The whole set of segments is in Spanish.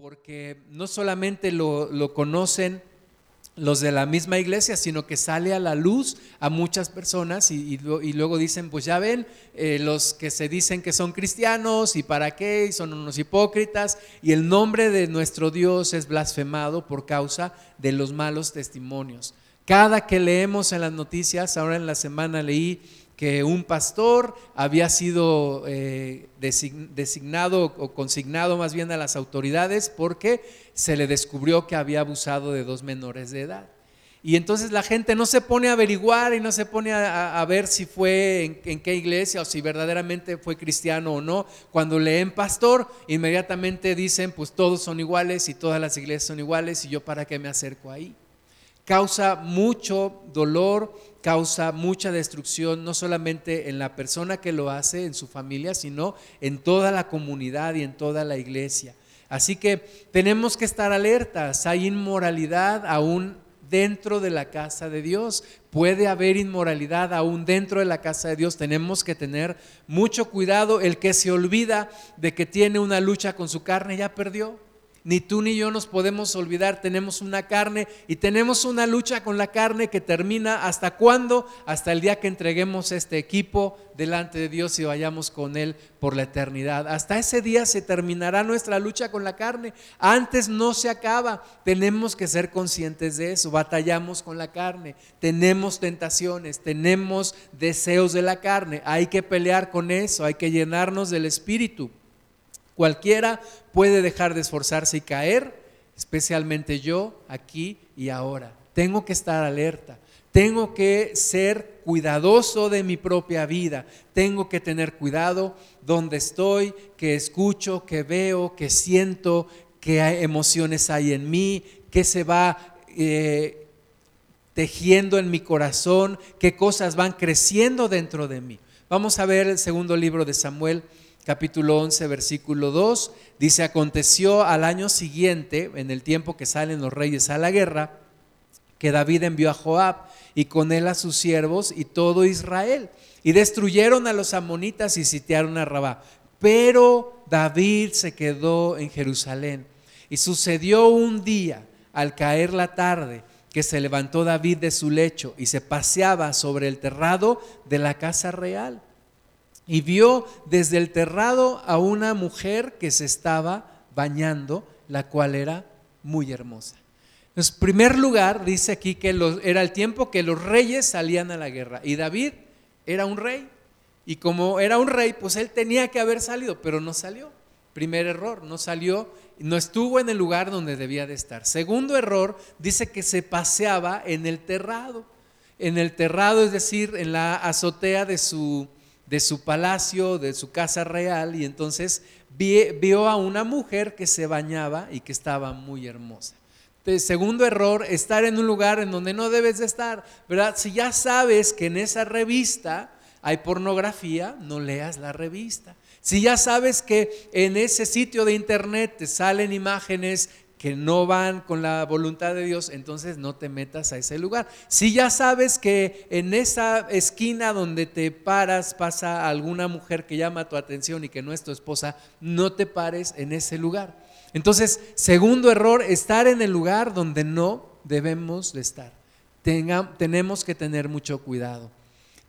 porque no solamente lo, lo conocen los de la misma iglesia, sino que sale a la luz a muchas personas y, luego dicen, pues ya ven, eh, los que se dicen que son cristianos y para qué, y son unos hipócritas, y el nombre de nuestro Dios es blasfemado por causa de los malos testimonios. Cada que leemos en las noticias, ahora en la semana leí que un pastor había sido eh, designado o consignado más bien a las autoridades porque se le descubrió que había abusado de dos menores de edad. Y entonces la gente no se pone a averiguar y no se pone a, ver si fue en, en, qué iglesia o si verdaderamente fue cristiano o no. Cuando leen pastor, inmediatamente dicen, pues todos son iguales y todas las iglesias son iguales y yo para qué me acerco ahí. Causa mucho dolor, causa mucha destrucción, no solamente en la persona que lo hace, en su familia, sino en toda la comunidad y en toda la iglesia. Así que tenemos que estar alertas, hay inmoralidad aún dentro de la casa de Dios, puede haber inmoralidad aún dentro de la casa de Dios, tenemos que tener mucho cuidado, el que se olvida de que tiene una lucha con su carne ya perdió. Ni tú ni yo nos podemos olvidar, tenemos una carne y tenemos una lucha con la carne que termina hasta cuándo? Hasta el día que entreguemos este equipo delante de Dios y vayamos con Él por la eternidad. Hasta ese día se terminará nuestra lucha con la carne. Antes no se acaba. Tenemos que ser conscientes de eso. Batallamos con la carne. Tenemos tentaciones, tenemos deseos de la carne. Hay que pelear con eso, hay que llenarnos del Espíritu. Cualquiera puede dejar de esforzarse y caer, especialmente yo aquí y ahora. Tengo que estar alerta. Tengo que ser cuidadoso de mi propia vida. Tengo que tener cuidado donde estoy, que escucho, que veo, que siento, qué emociones hay en mí, qué se va eh, tejiendo en mi corazón, qué cosas van creciendo dentro de mí. Vamos a ver el segundo libro de Samuel, capítulo 11, versículo 2, dice, aconteció al año siguiente, en el tiempo que salen los reyes a la guerra, que David envió a Joab y con él a sus siervos y todo Israel, y destruyeron a los amonitas y sitiaron a Rabá. Pero David se quedó en Jerusalén. Y sucedió un día, al caer la tarde, que se levantó David de su lecho y se paseaba sobre el terrado de la casa real y vio desde el terrado a una mujer que se estaba bañando, la cual era muy hermosa. En primer lugar, dice aquí que era el tiempo que los reyes salían a la guerra y David era un rey. Y como era un rey, pues él tenía que haber salido, pero no salió. Primer error, no salió, no estuvo en el lugar donde debía de estar. Segundo error, dice que se paseaba en el terrado. En el terrado, es decir, en la azotea de su, de su palacio, de su casa real, y entonces vio a una mujer que se bañaba y que estaba muy hermosa. Segundo error, estar en un lugar en donde no debes de estar, ¿verdad? Si ya sabes que en esa revista hay pornografía, no leas la revista. Si ya sabes que en ese sitio de internet te salen imágenes que no van con la voluntad de Dios, entonces no te metas a ese lugar. Si ya sabes que en esa esquina donde te paras pasa alguna mujer que llama tu atención y que no es tu esposa, no te pares en ese lugar. Entonces, segundo error, estar en el lugar donde no debemos de estar. tenemos que tener mucho cuidado.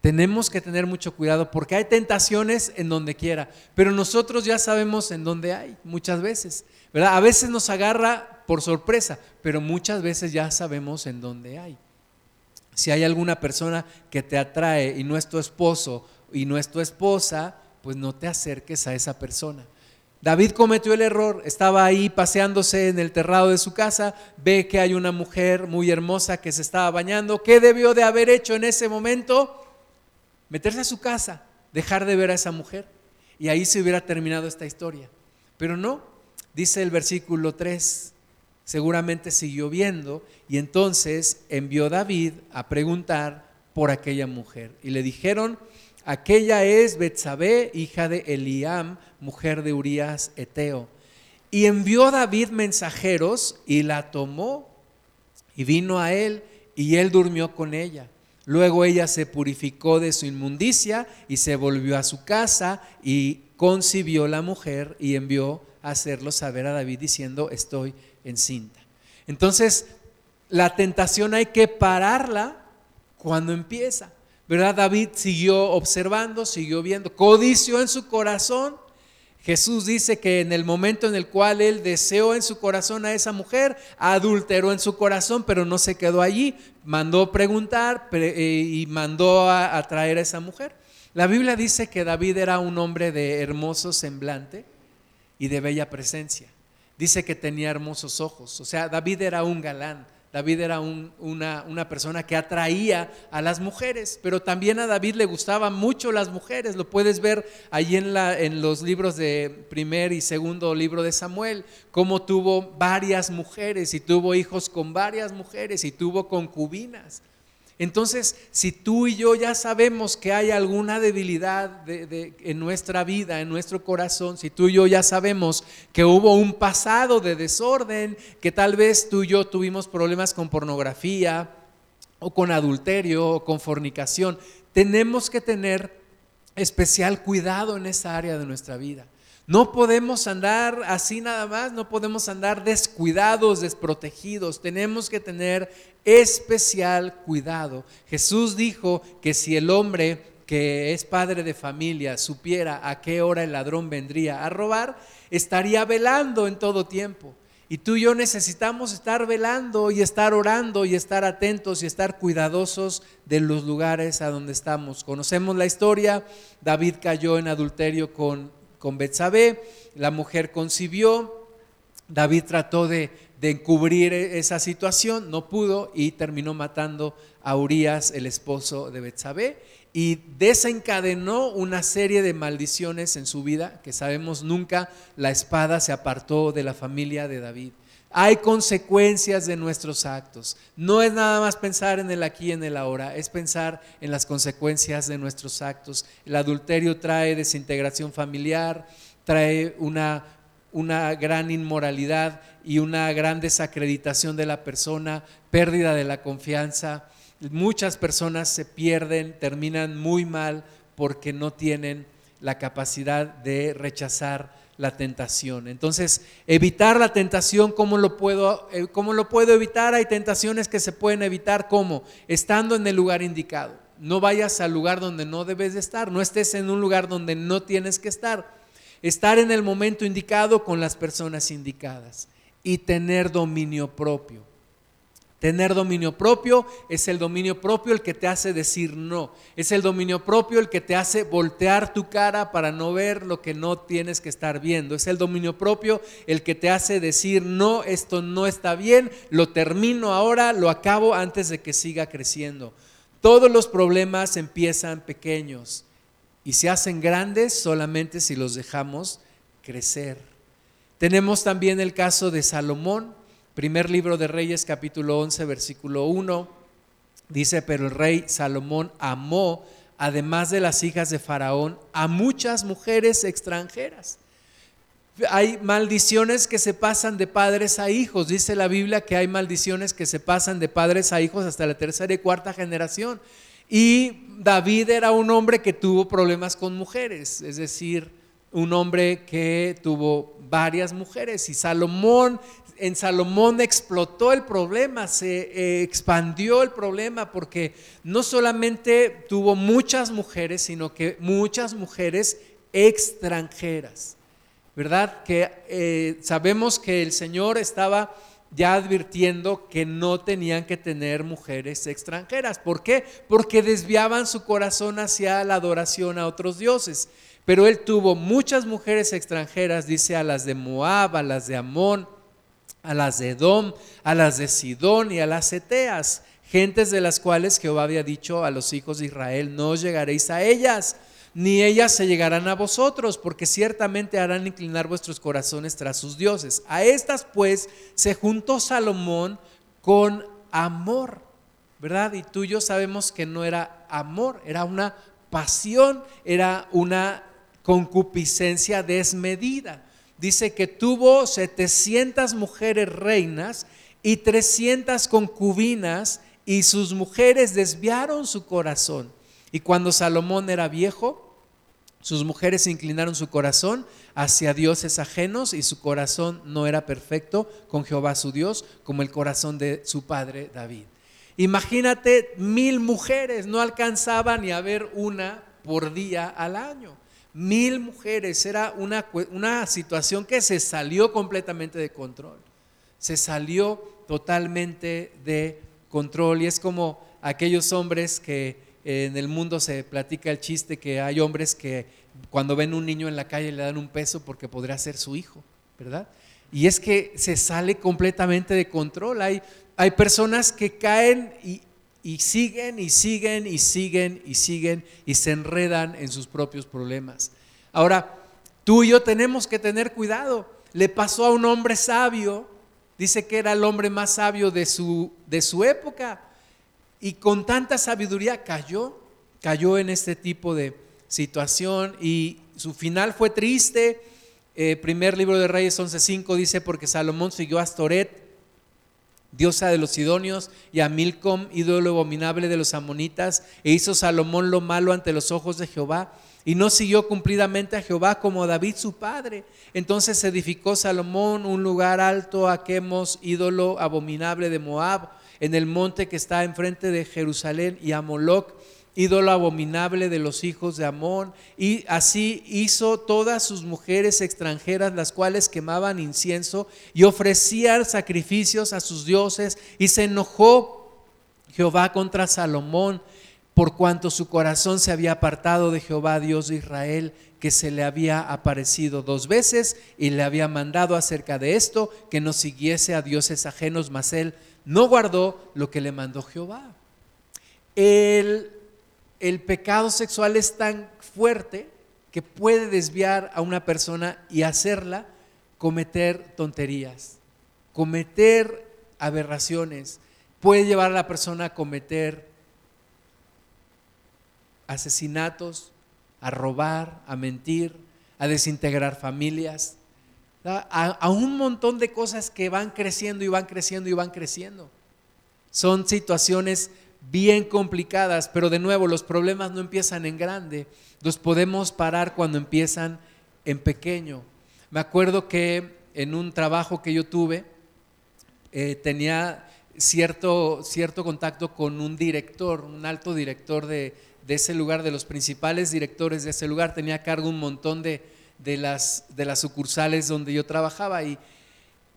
Tenemos que tener mucho cuidado porque hay tentaciones en donde quiera, pero nosotros ya sabemos en dónde hay muchas veces. A veces nos agarra por sorpresa, pero muchas veces ya sabemos en dónde hay. Si hay alguna persona que te atrae y no es tu esposo y no es tu esposa, pues no te acerques a esa persona. David cometió el error, estaba ahí paseándose en el terrado de su casa, ve que hay una mujer muy hermosa que se estaba bañando. ¿Qué debió de haber hecho en ese momento? Meterse a su casa, dejar de ver a esa mujer. Y ahí se hubiera terminado esta historia. Pero no, Dice el versículo 3, seguramente siguió viendo y entonces envió David a preguntar por aquella mujer. Y le dijeron, aquella es Betsabé, hija de Eliam, mujer de Urías Eteo. Y envió David mensajeros y la tomó y vino a él y él durmió con ella. Luego ella se purificó de su inmundicia y se volvió a su casa y concibió la mujer y envió hacerlo saber a David diciendo, estoy encinta. Entonces, la tentación hay que pararla cuando empieza. ¿Verdad? David siguió observando, siguió viendo, codició en su corazón. Jesús dice que en el momento en el cual él deseó en su corazón a esa mujer, adulteró en su corazón, pero no se quedó allí. Mandó preguntar eh, y mandó a, traer a esa mujer. La Biblia dice que David era un hombre de hermoso semblante y de bella presencia. Dice que tenía hermosos ojos. O sea, David era un galán. David era una, persona que atraía a las mujeres, pero también a David le gustaban mucho las mujeres. Lo puedes ver allí en, la, en los libros de primer y segundo libro de Samuel, cómo tuvo varias mujeres y tuvo hijos con varias mujeres y tuvo concubinas. Entonces, si tú y yo ya sabemos que hay alguna debilidad en nuestra vida, en nuestro corazón, si tú y yo ya sabemos que hubo un pasado de desorden, que tal vez tú y yo tuvimos problemas con pornografía o con adulterio o con fornicación, tenemos que tener especial cuidado en esa área de nuestra vida. No podemos andar así nada más, no podemos andar descuidados, desprotegidos. Tenemos que tener especial cuidado. Jesús dijo que si el hombre que es padre de familia supiera a qué hora el ladrón vendría a robar, estaría velando en todo tiempo. Y tú y yo necesitamos estar velando y estar orando y estar atentos y estar cuidadosos de los lugares a donde estamos. Conocemos la historia, David cayó en adulterio con, con Betsabé, la mujer concibió, David trató de encubrir esa situación, no pudo y terminó matando a Urias, el esposo de Betsabé, y desencadenó una serie de maldiciones en su vida, que sabemos nunca la espada se apartó de la familia de David. Hay consecuencias de nuestros actos. No es nada más pensar en el aquí y en el ahora, es pensar en las consecuencias de nuestros actos. El adulterio trae desintegración familiar, trae una una gran inmoralidad y una gran desacreditación de la persona, pérdida de la confianza. Muchas personas se pierden, terminan muy mal porque no tienen la capacidad de rechazar la tentación. Entonces, evitar la tentación, ¿cómo lo puedo, eh, cómo lo puedo evitar? Hay tentaciones que se pueden evitar, ¿cómo? Estando en el lugar indicado. No vayas al lugar donde no debes de estar, no estés en un lugar donde no tienes que estar estar en el momento indicado con las personas indicadas y tener dominio propio. Tener dominio propio es el dominio propio el que te hace decir no. Es el dominio propio el que te hace voltear tu cara para no ver lo que no tienes que estar viendo. Es el dominio propio el que te hace decir no, esto no está bien, lo termino ahora, lo acabo antes de que siga creciendo. Todos los problemas empiezan pequeños y se hacen grandes solamente si los dejamos crecer. Tenemos también el caso de Salomón, primer libro de Reyes capítulo 11 versículo 1, dice, pero el rey Salomón amó, además de las hijas de Faraón, a muchas mujeres extranjeras. Hay maldiciones que se pasan de padres a hijos. Dice la Biblia que hay maldiciones que se pasan de padres a hijos hasta la tercera y cuarta generación. Y David era un hombre que tuvo problemas con mujeres, es decir, un hombre que tuvo varias mujeres. Y Salomón, en Salomón explotó el problema, se eh, expandió el problema porque no solamente tuvo muchas mujeres, sino que muchas mujeres extranjeras. ¿Verdad? Que eh, sabemos que el Señor estaba ya advirtiendo que no tenían que tener mujeres extranjeras. ¿Por qué? Porque desviaban su corazón hacia la adoración a otros dioses. Pero él tuvo muchas mujeres extranjeras, dice a las de Moab, a las de Amón, a las de Edom, a las de Sidón y a las Eteas, gentes de las cuales Jehová había dicho a los hijos de Israel, no llegaréis a ellas ni ellas se llegarán a vosotros, porque ciertamente harán inclinar vuestros corazones tras sus dioses. A estas pues se juntó Salomón con amor, ¿verdad? Y tú y yo sabemos que no era amor, era una pasión, era una concupiscencia desmedida. Dice que tuvo 700 mujeres reinas y 300 concubinas y sus mujeres desviaron su corazón y cuando Salomón era viejo, Sus mujeres inclinaron su corazón hacia dioses ajenos y su corazón no era perfecto con Jehová su Dios como el corazón de su padre David. Imagínate mil mujeres, no alcanzaba ni a ver una por día al año. Mil mujeres, era una, una situación que se salió completamente de control. Se salió totalmente de control y es como aquellos hombres que en el mundo se platica el chiste que hay hombres que cuando ven un niño en la calle le dan un peso porque podría ser su hijo, ¿verdad? Y es que se sale completamente de control. Hay, hay personas que caen y, y siguen y siguen y siguen y siguen y se enredan en sus propios problemas. Ahora, tú y yo tenemos que tener cuidado. Le pasó a un hombre sabio, dice que era el hombre más sabio de su, de su época y con tanta sabiduría cayó, cayó en este tipo de situación y su final fue triste. Eh, primer libro de Reyes 11.5 dice, porque Salomón siguió a Astoret, diosa de los Sidonios, y a Milcom, ídolo abominable de los amonitas, e hizo Salomón lo malo ante los ojos de Jehová, y no siguió cumplidamente a Jehová como David su padre. Entonces edificó Salomón un lugar alto a Quemos, ídolo abominable de Moab, en el monte que está enfrente de Jerusalén y a ídolo abominable de los hijos de Amón, y así hizo todas sus mujeres extranjeras, las cuales quemaban incienso y ofrecían sacrificios a sus dioses, y se enojó Jehová contra Salomón, por cuanto su corazón se había apartado de Jehová, Dios de Israel, que se le había aparecido dos veces y le había mandado acerca de esto que no siguiese a dioses ajenos, mas él no guardó lo que le mandó Jehová. El, el pecado sexual es tan fuerte que puede desviar a una persona y hacerla cometer tonterías, cometer aberraciones, puede llevar a la persona a cometer asesinatos, a robar, a mentir, a desintegrar familias, a, un montón de cosas que van creciendo y van creciendo y van creciendo. Son situaciones bien complicadas, pero de nuevo los problemas no empiezan en grande, los podemos parar cuando empiezan en pequeño. Me acuerdo que en un trabajo que yo tuve, eh, tenía cierto, cierto contacto con un director, un alto director de, de ese lugar, de los principales directores de ese lugar, tenía a cargo un montón de, de las, de las sucursales donde yo trabajaba y,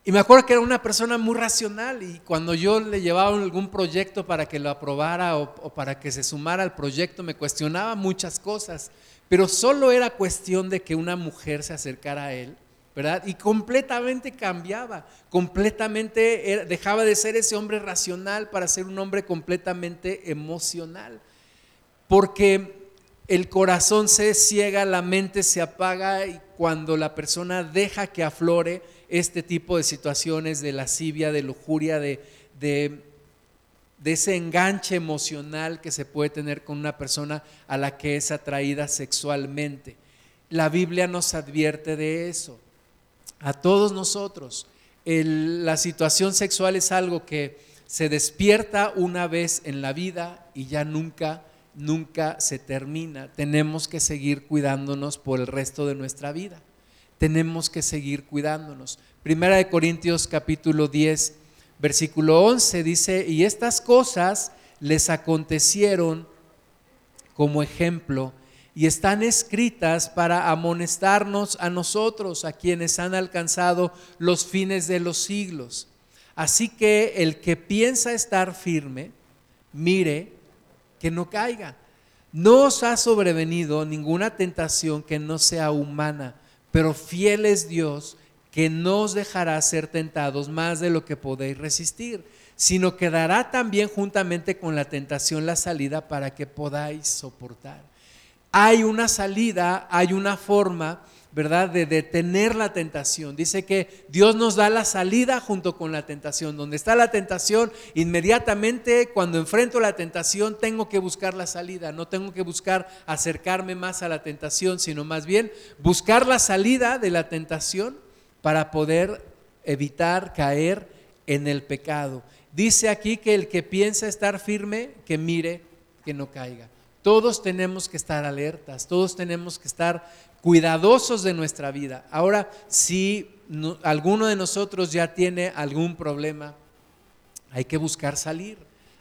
y me acuerdo que era una persona muy racional y cuando yo le llevaba algún proyecto para que lo aprobara o, para que se sumara al proyecto me cuestionaba muchas cosas, pero solo era cuestión de que una mujer se acercara a él, ¿verdad? Y completamente cambiaba, completamente dejaba de ser ese hombre racional para ser un hombre completamente emocional, porque el corazón se ciega, la mente se apaga y cuando la persona deja que aflore este tipo de situaciones de lascivia, de lujuria, de, de, ese enganche emocional que se puede tener con una persona a la que es atraída sexualmente. La Biblia nos advierte de eso. A todos nosotros, la situación sexual es algo que se despierta una vez en la vida y ya nunca nunca se termina. Tenemos que seguir cuidándonos por el resto de nuestra vida. Tenemos que seguir cuidándonos. Primera de Corintios capítulo 10, versículo 11 dice, y estas cosas les acontecieron como ejemplo y están escritas para amonestarnos a nosotros, a quienes han alcanzado los fines de los siglos. Así que el que piensa estar firme, mire que no caiga. No os ha sobrevenido ninguna tentación que no sea humana, pero fiel es Dios que no os dejará ser tentados más de lo que podéis resistir, sino que dará también juntamente con la tentación la salida para que podáis soportar. Hay una salida, hay una forma ¿verdad? De detener la tentación. Dice que Dios nos da la salida junto con la tentación. Donde está la tentación, inmediatamente cuando enfrento la tentación tengo que buscar la salida. No tengo que buscar acercarme más a la tentación, sino más bien buscar la salida de la tentación para poder evitar caer en el pecado. Dice aquí que el que piensa estar firme, que mire que no caiga. Todos tenemos que estar alertas, todos tenemos que estar cuidadosos de nuestra vida. Ahora, si alguno de nosotros ya tiene algún problema, hay que buscar salir,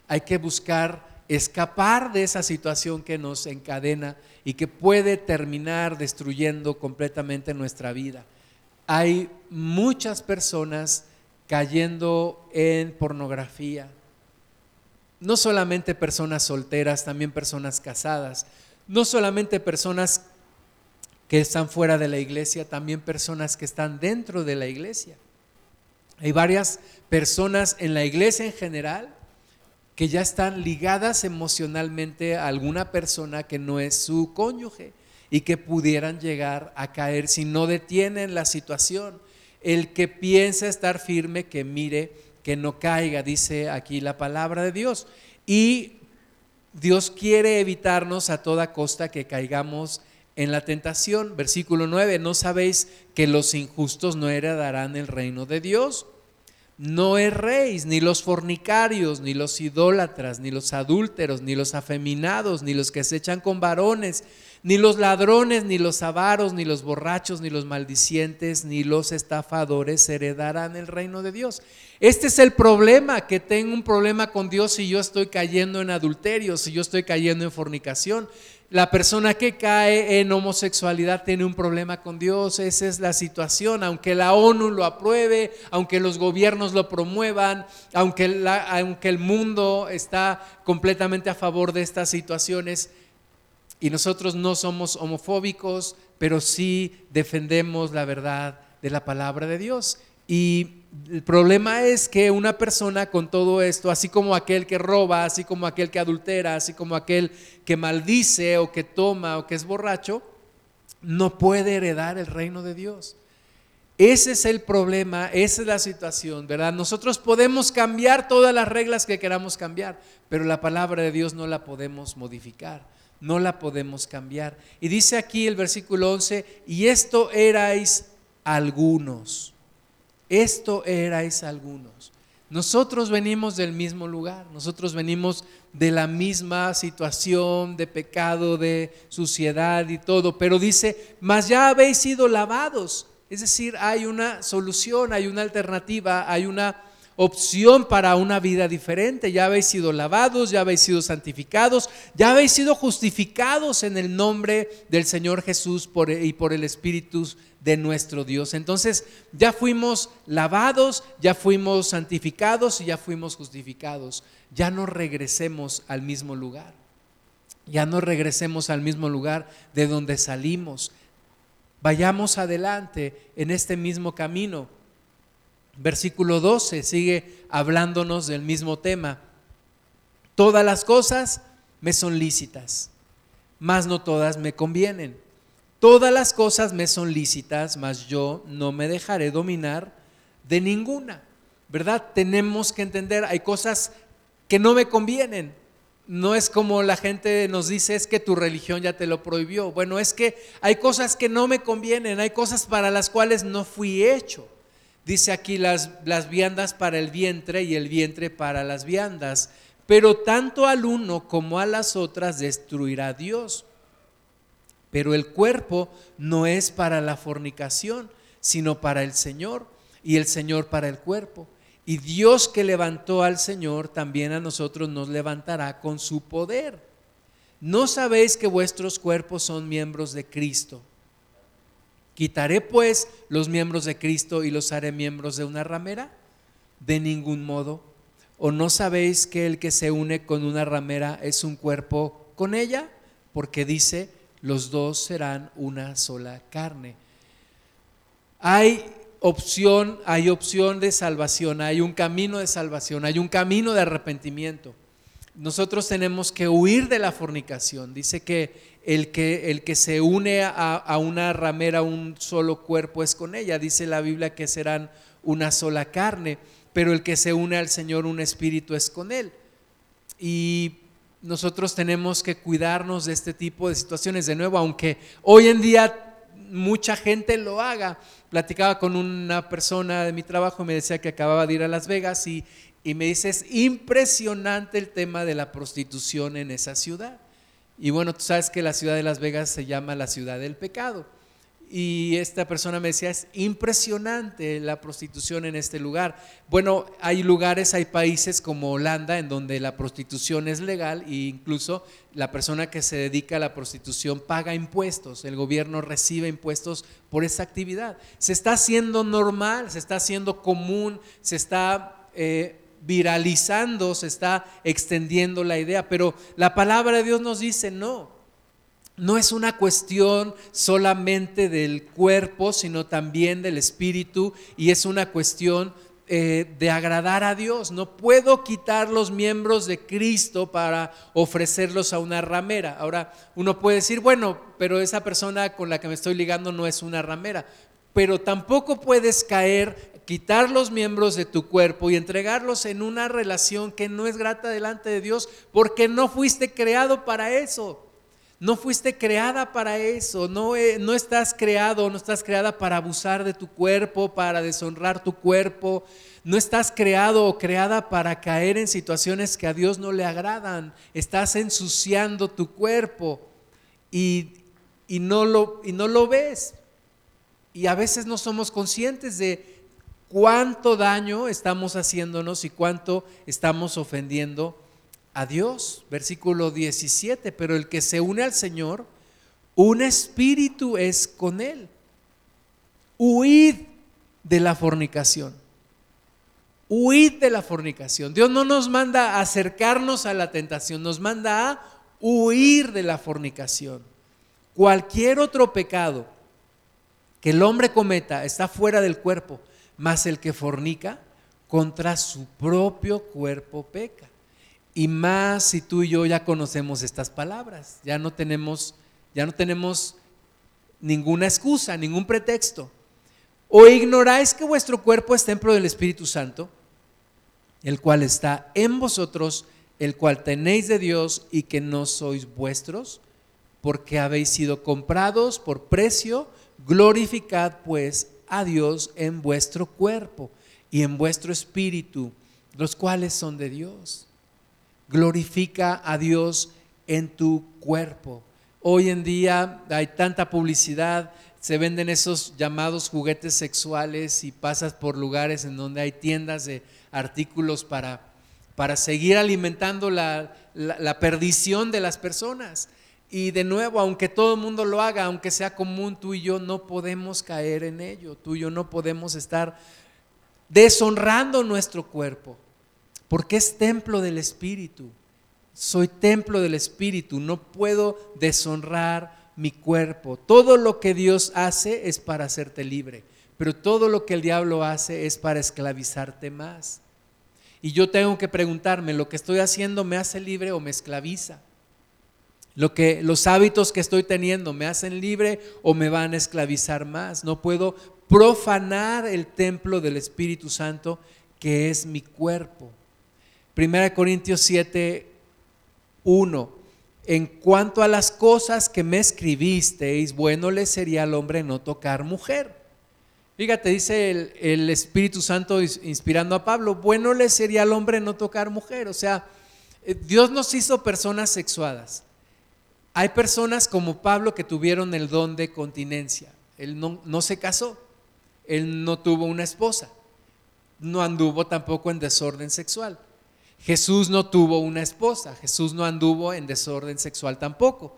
hay que buscar escapar de esa situación que nos encadena y que puede terminar destruyendo completamente nuestra vida. Hay muchas personas cayendo en pornografía, no solamente personas solteras, también personas casadas, no solamente personas que están fuera de la iglesia, también personas que están dentro de la iglesia. Hay varias personas en la iglesia en general que ya están ligadas emocionalmente a alguna persona que no es su cónyuge y que pudieran llegar a caer si no detienen la situación. El que piensa estar firme, que mire que no caiga, dice aquí la palabra de Dios. Y Dios quiere evitarnos a toda costa que caigamos en la tentación. Versículo 9, ¿no sabéis que los injustos no heredarán el reino de Dios? No erréis, ni los fornicarios, ni los idólatras, ni los adúlteros, ni los afeminados, ni los que se echan con varones, ni los ladrones, ni los avaros, ni los borrachos, ni los maldicientes, ni los estafadores heredarán el reino de Dios. Este es el problema, que tengo un problema con Dios si yo estoy cayendo en adulterio, si yo estoy cayendo en fornicación. La persona que cae en homosexualidad tiene un problema con Dios, esa es la situación, aunque la ONU lo apruebe, aunque los gobiernos lo promuevan, aunque, aunque el mundo está completamente a favor de estas situaciones y nosotros no somos homofóbicos, pero sí defendemos la verdad de la palabra de Dios. Y el problema es que una persona con todo esto, así como aquel que roba, así como aquel que adultera, así como aquel que maldice o que toma o que es borracho, no puede heredar el reino de Dios. Ese es el problema, esa es la situación, ¿verdad? Nosotros podemos cambiar todas las reglas que queramos cambiar, pero la palabra de Dios no la podemos modificar, no la podemos cambiar. Y dice aquí el versículo 11, y esto erais algunos esto erais algunos. Nosotros venimos del mismo lugar, nosotros venimos de la misma situación de pecado, de suciedad y todo, pero dice, mas ya habéis sido lavados. Es decir, hay una solución, hay una alternativa, hay una opción para una vida diferente. Ya habéis sido lavados, ya habéis sido santificados, ya habéis sido justificados en el nombre del Señor Jesús y por el Espíritu de nuestro Dios. Entonces ya fuimos lavados, ya fuimos santificados y ya fuimos justificados. Ya no regresemos al mismo lugar. Ya no regresemos al mismo lugar de donde salimos. Vayamos adelante en este mismo camino. Versículo 12 sigue hablándonos del mismo tema. Todas las cosas me son lícitas, mas no todas me convienen. Todas las cosas me son lícitas, mas yo no me dejaré dominar de ninguna. ¿Verdad? Tenemos que entender, hay cosas que no me convienen. No es como la gente nos dice, es que tu religión ya te lo prohibió. Bueno, es que hay cosas que no me convienen, hay cosas para las cuales no fui hecho. Dice aquí las, las viandas para el vientre y el vientre para las viandas. Pero tanto al uno como a las otras destruirá Dios. Pero el cuerpo no es para la fornicación, sino para el Señor, y el Señor para el cuerpo. Y Dios que levantó al Señor, también a nosotros nos levantará con su poder. ¿No sabéis que vuestros cuerpos son miembros de Cristo? ¿Quitaré pues los miembros de Cristo y los haré miembros de una ramera? De ningún modo. ¿O no sabéis que el que se une con una ramera es un cuerpo con ella? Porque dice, los dos serán una sola carne. Hay opción, hay opción de salvación, hay un camino de salvación, hay un camino de arrepentimiento. Nosotros tenemos que huir de la fornicación. Dice que el que, el que se une a, a una ramera, un solo cuerpo es con ella. Dice la Biblia que serán una sola carne, pero el que se une al Señor, un espíritu es con él. Y nosotros tenemos que cuidarnos de este tipo de situaciones. De nuevo, aunque hoy en día mucha gente lo haga. Platicaba con una persona de mi trabajo y me decía que acababa de ir a Las Vegas y, y me dice, es impresionante el tema de la prostitución en esa ciudad. Y bueno, tú sabes que la ciudad de Las Vegas se llama la ciudad del pecado. Y esta persona me decía, es impresionante la prostitución en este lugar. Bueno, hay lugares, hay países como Holanda en donde la prostitución es legal e incluso la persona que se dedica a la prostitución paga impuestos, el gobierno recibe impuestos por esa actividad. Se está haciendo normal, se está haciendo común, se está... Eh, viralizando, se está extendiendo la idea, pero la palabra de Dios nos dice no, no es una cuestión solamente del cuerpo, sino también del espíritu y es una cuestión eh, de agradar a Dios. No puedo quitar los miembros de Cristo para ofrecerlos a una ramera. Ahora, uno puede decir, bueno, pero esa persona con la que me estoy ligando no es una ramera. Pero tampoco puedes caer, quitar los miembros de tu cuerpo y entregarlos en una relación que no es grata delante de Dios porque no fuiste creado para eso. No fuiste creada para eso, no, eh, no estás creado, no estás creada para abusar de tu cuerpo, para deshonrar tu cuerpo, no estás creado o creada para caer en situaciones que a Dios no le agradan, estás ensuciando tu cuerpo y, no, lo, y no lo ves. Y a veces no somos conscientes de cuánto daño estamos haciéndonos y cuánto estamos ofendiendo a Dios. Versículo 17, pero el que se une al Señor, un espíritu es con él. Huid de la fornicación. Huid de la fornicación. Dios no nos manda a acercarnos a la tentación, nos manda a huir de la fornicación. Cualquier otro pecado que el hombre cometa está fuera del cuerpo, más el que fornica contra su propio cuerpo peca. Y más si tú y yo ya conocemos estas palabras, ya no tenemos, ya no tenemos ninguna excusa, ningún pretexto. ¿O ignoráis que vuestro cuerpo es templo del Espíritu Santo, el cual está en vosotros, el cual tenéis de Dios y que no sois vuestros? Porque habéis sido comprados por precio, glorificad pues a Dios en vuestro cuerpo y en vuestro espíritu, los cuales son de Dios. Glorifica a Dios en tu cuerpo. Hoy en día hay tanta publicidad, se venden esos llamados juguetes sexuales y pasas por lugares en donde hay tiendas de artículos para, para seguir alimentando la, la perdición de las personas. Y de nuevo, aunque todo el mundo lo haga, aunque sea común, tú y yo no podemos caer en ello. Tú y yo no podemos estar deshonrando nuestro cuerpo porque es templo del Espíritu. Soy templo del Espíritu, no puedo deshonrar mi cuerpo. Todo lo que Dios hace es para hacerte libre, pero todo lo que el diablo hace es para esclavizarte más. Y yo tengo que preguntarme, ¿lo que estoy haciendo me hace libre o me esclaviza? Lo que los hábitos que estoy teniendo me hacen libre o me van a esclavizar más. No puedo profanar el templo del Espíritu Santo que es mi cuerpo. Primera Corintios 7, 1. En cuanto a las cosas que me escribisteis, bueno le sería al hombre no tocar mujer. Fíjate, dice el, el, Espíritu Santo inspirando a Pablo, bueno le sería al hombre no tocar mujer. O sea, eh, Dios nos hizo personas sexuadas. Hay personas como Pablo que tuvieron el don de continencia. Él no, no se casó, él no tuvo una esposa, no anduvo tampoco en desorden sexual. Jesús no tuvo una esposa, Jesús no anduvo en desorden sexual tampoco,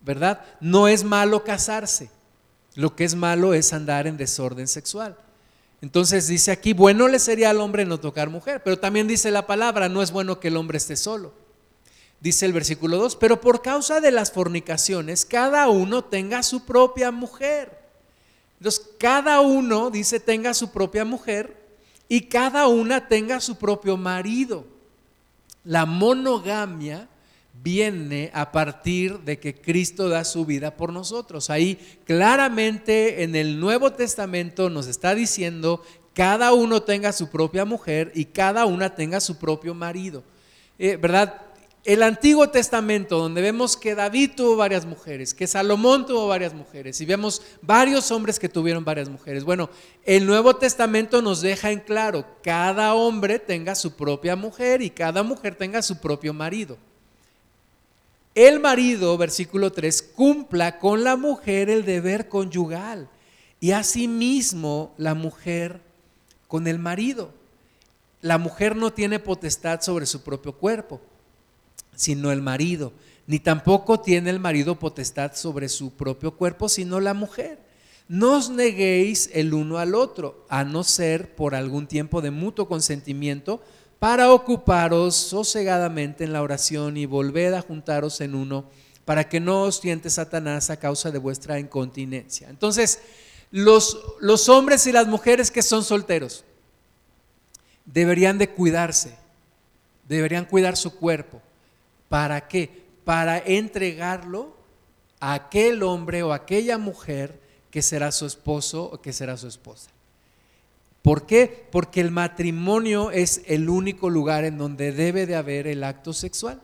¿verdad? No es malo casarse, lo que es malo es andar en desorden sexual. Entonces dice aquí, bueno le sería al hombre no tocar mujer, pero también dice la palabra, no es bueno que el hombre esté solo. Dice el versículo 2, pero por causa de las fornicaciones, cada uno tenga su propia mujer. Entonces, cada uno, dice, tenga su propia mujer y cada una tenga su propio marido. La monogamia viene a partir de que Cristo da su vida por nosotros. Ahí claramente en el Nuevo Testamento nos está diciendo cada uno tenga su propia mujer y cada una tenga su propio marido. Eh, ¿Verdad? El Antiguo Testamento, donde vemos que David tuvo varias mujeres, que Salomón tuvo varias mujeres, y vemos varios hombres que tuvieron varias mujeres. Bueno, el Nuevo Testamento nos deja en claro, cada hombre tenga su propia mujer y cada mujer tenga su propio marido. el marido, versículo 3, cumpla con la mujer el deber conyugal y asimismo la mujer con el marido. La mujer no tiene potestad sobre su propio cuerpo, sino el marido, ni tampoco tiene el marido potestad sobre su propio cuerpo, sino la mujer. No os neguéis el uno al otro, a no ser por algún tiempo de mutuo consentimiento, para ocuparos sosegadamente en la oración y volver a juntaros en uno, para que no os tiente Satanás a causa de vuestra incontinencia. Entonces, los, los hombres y las mujeres que son solteros deberían de cuidarse, deberían cuidar su cuerpo. ¿Para qué? Para entregarlo a aquel hombre o aquella mujer que será su esposo o que será su esposa. ¿Por qué? Porque el matrimonio es el único lugar en donde debe de haber el acto sexual.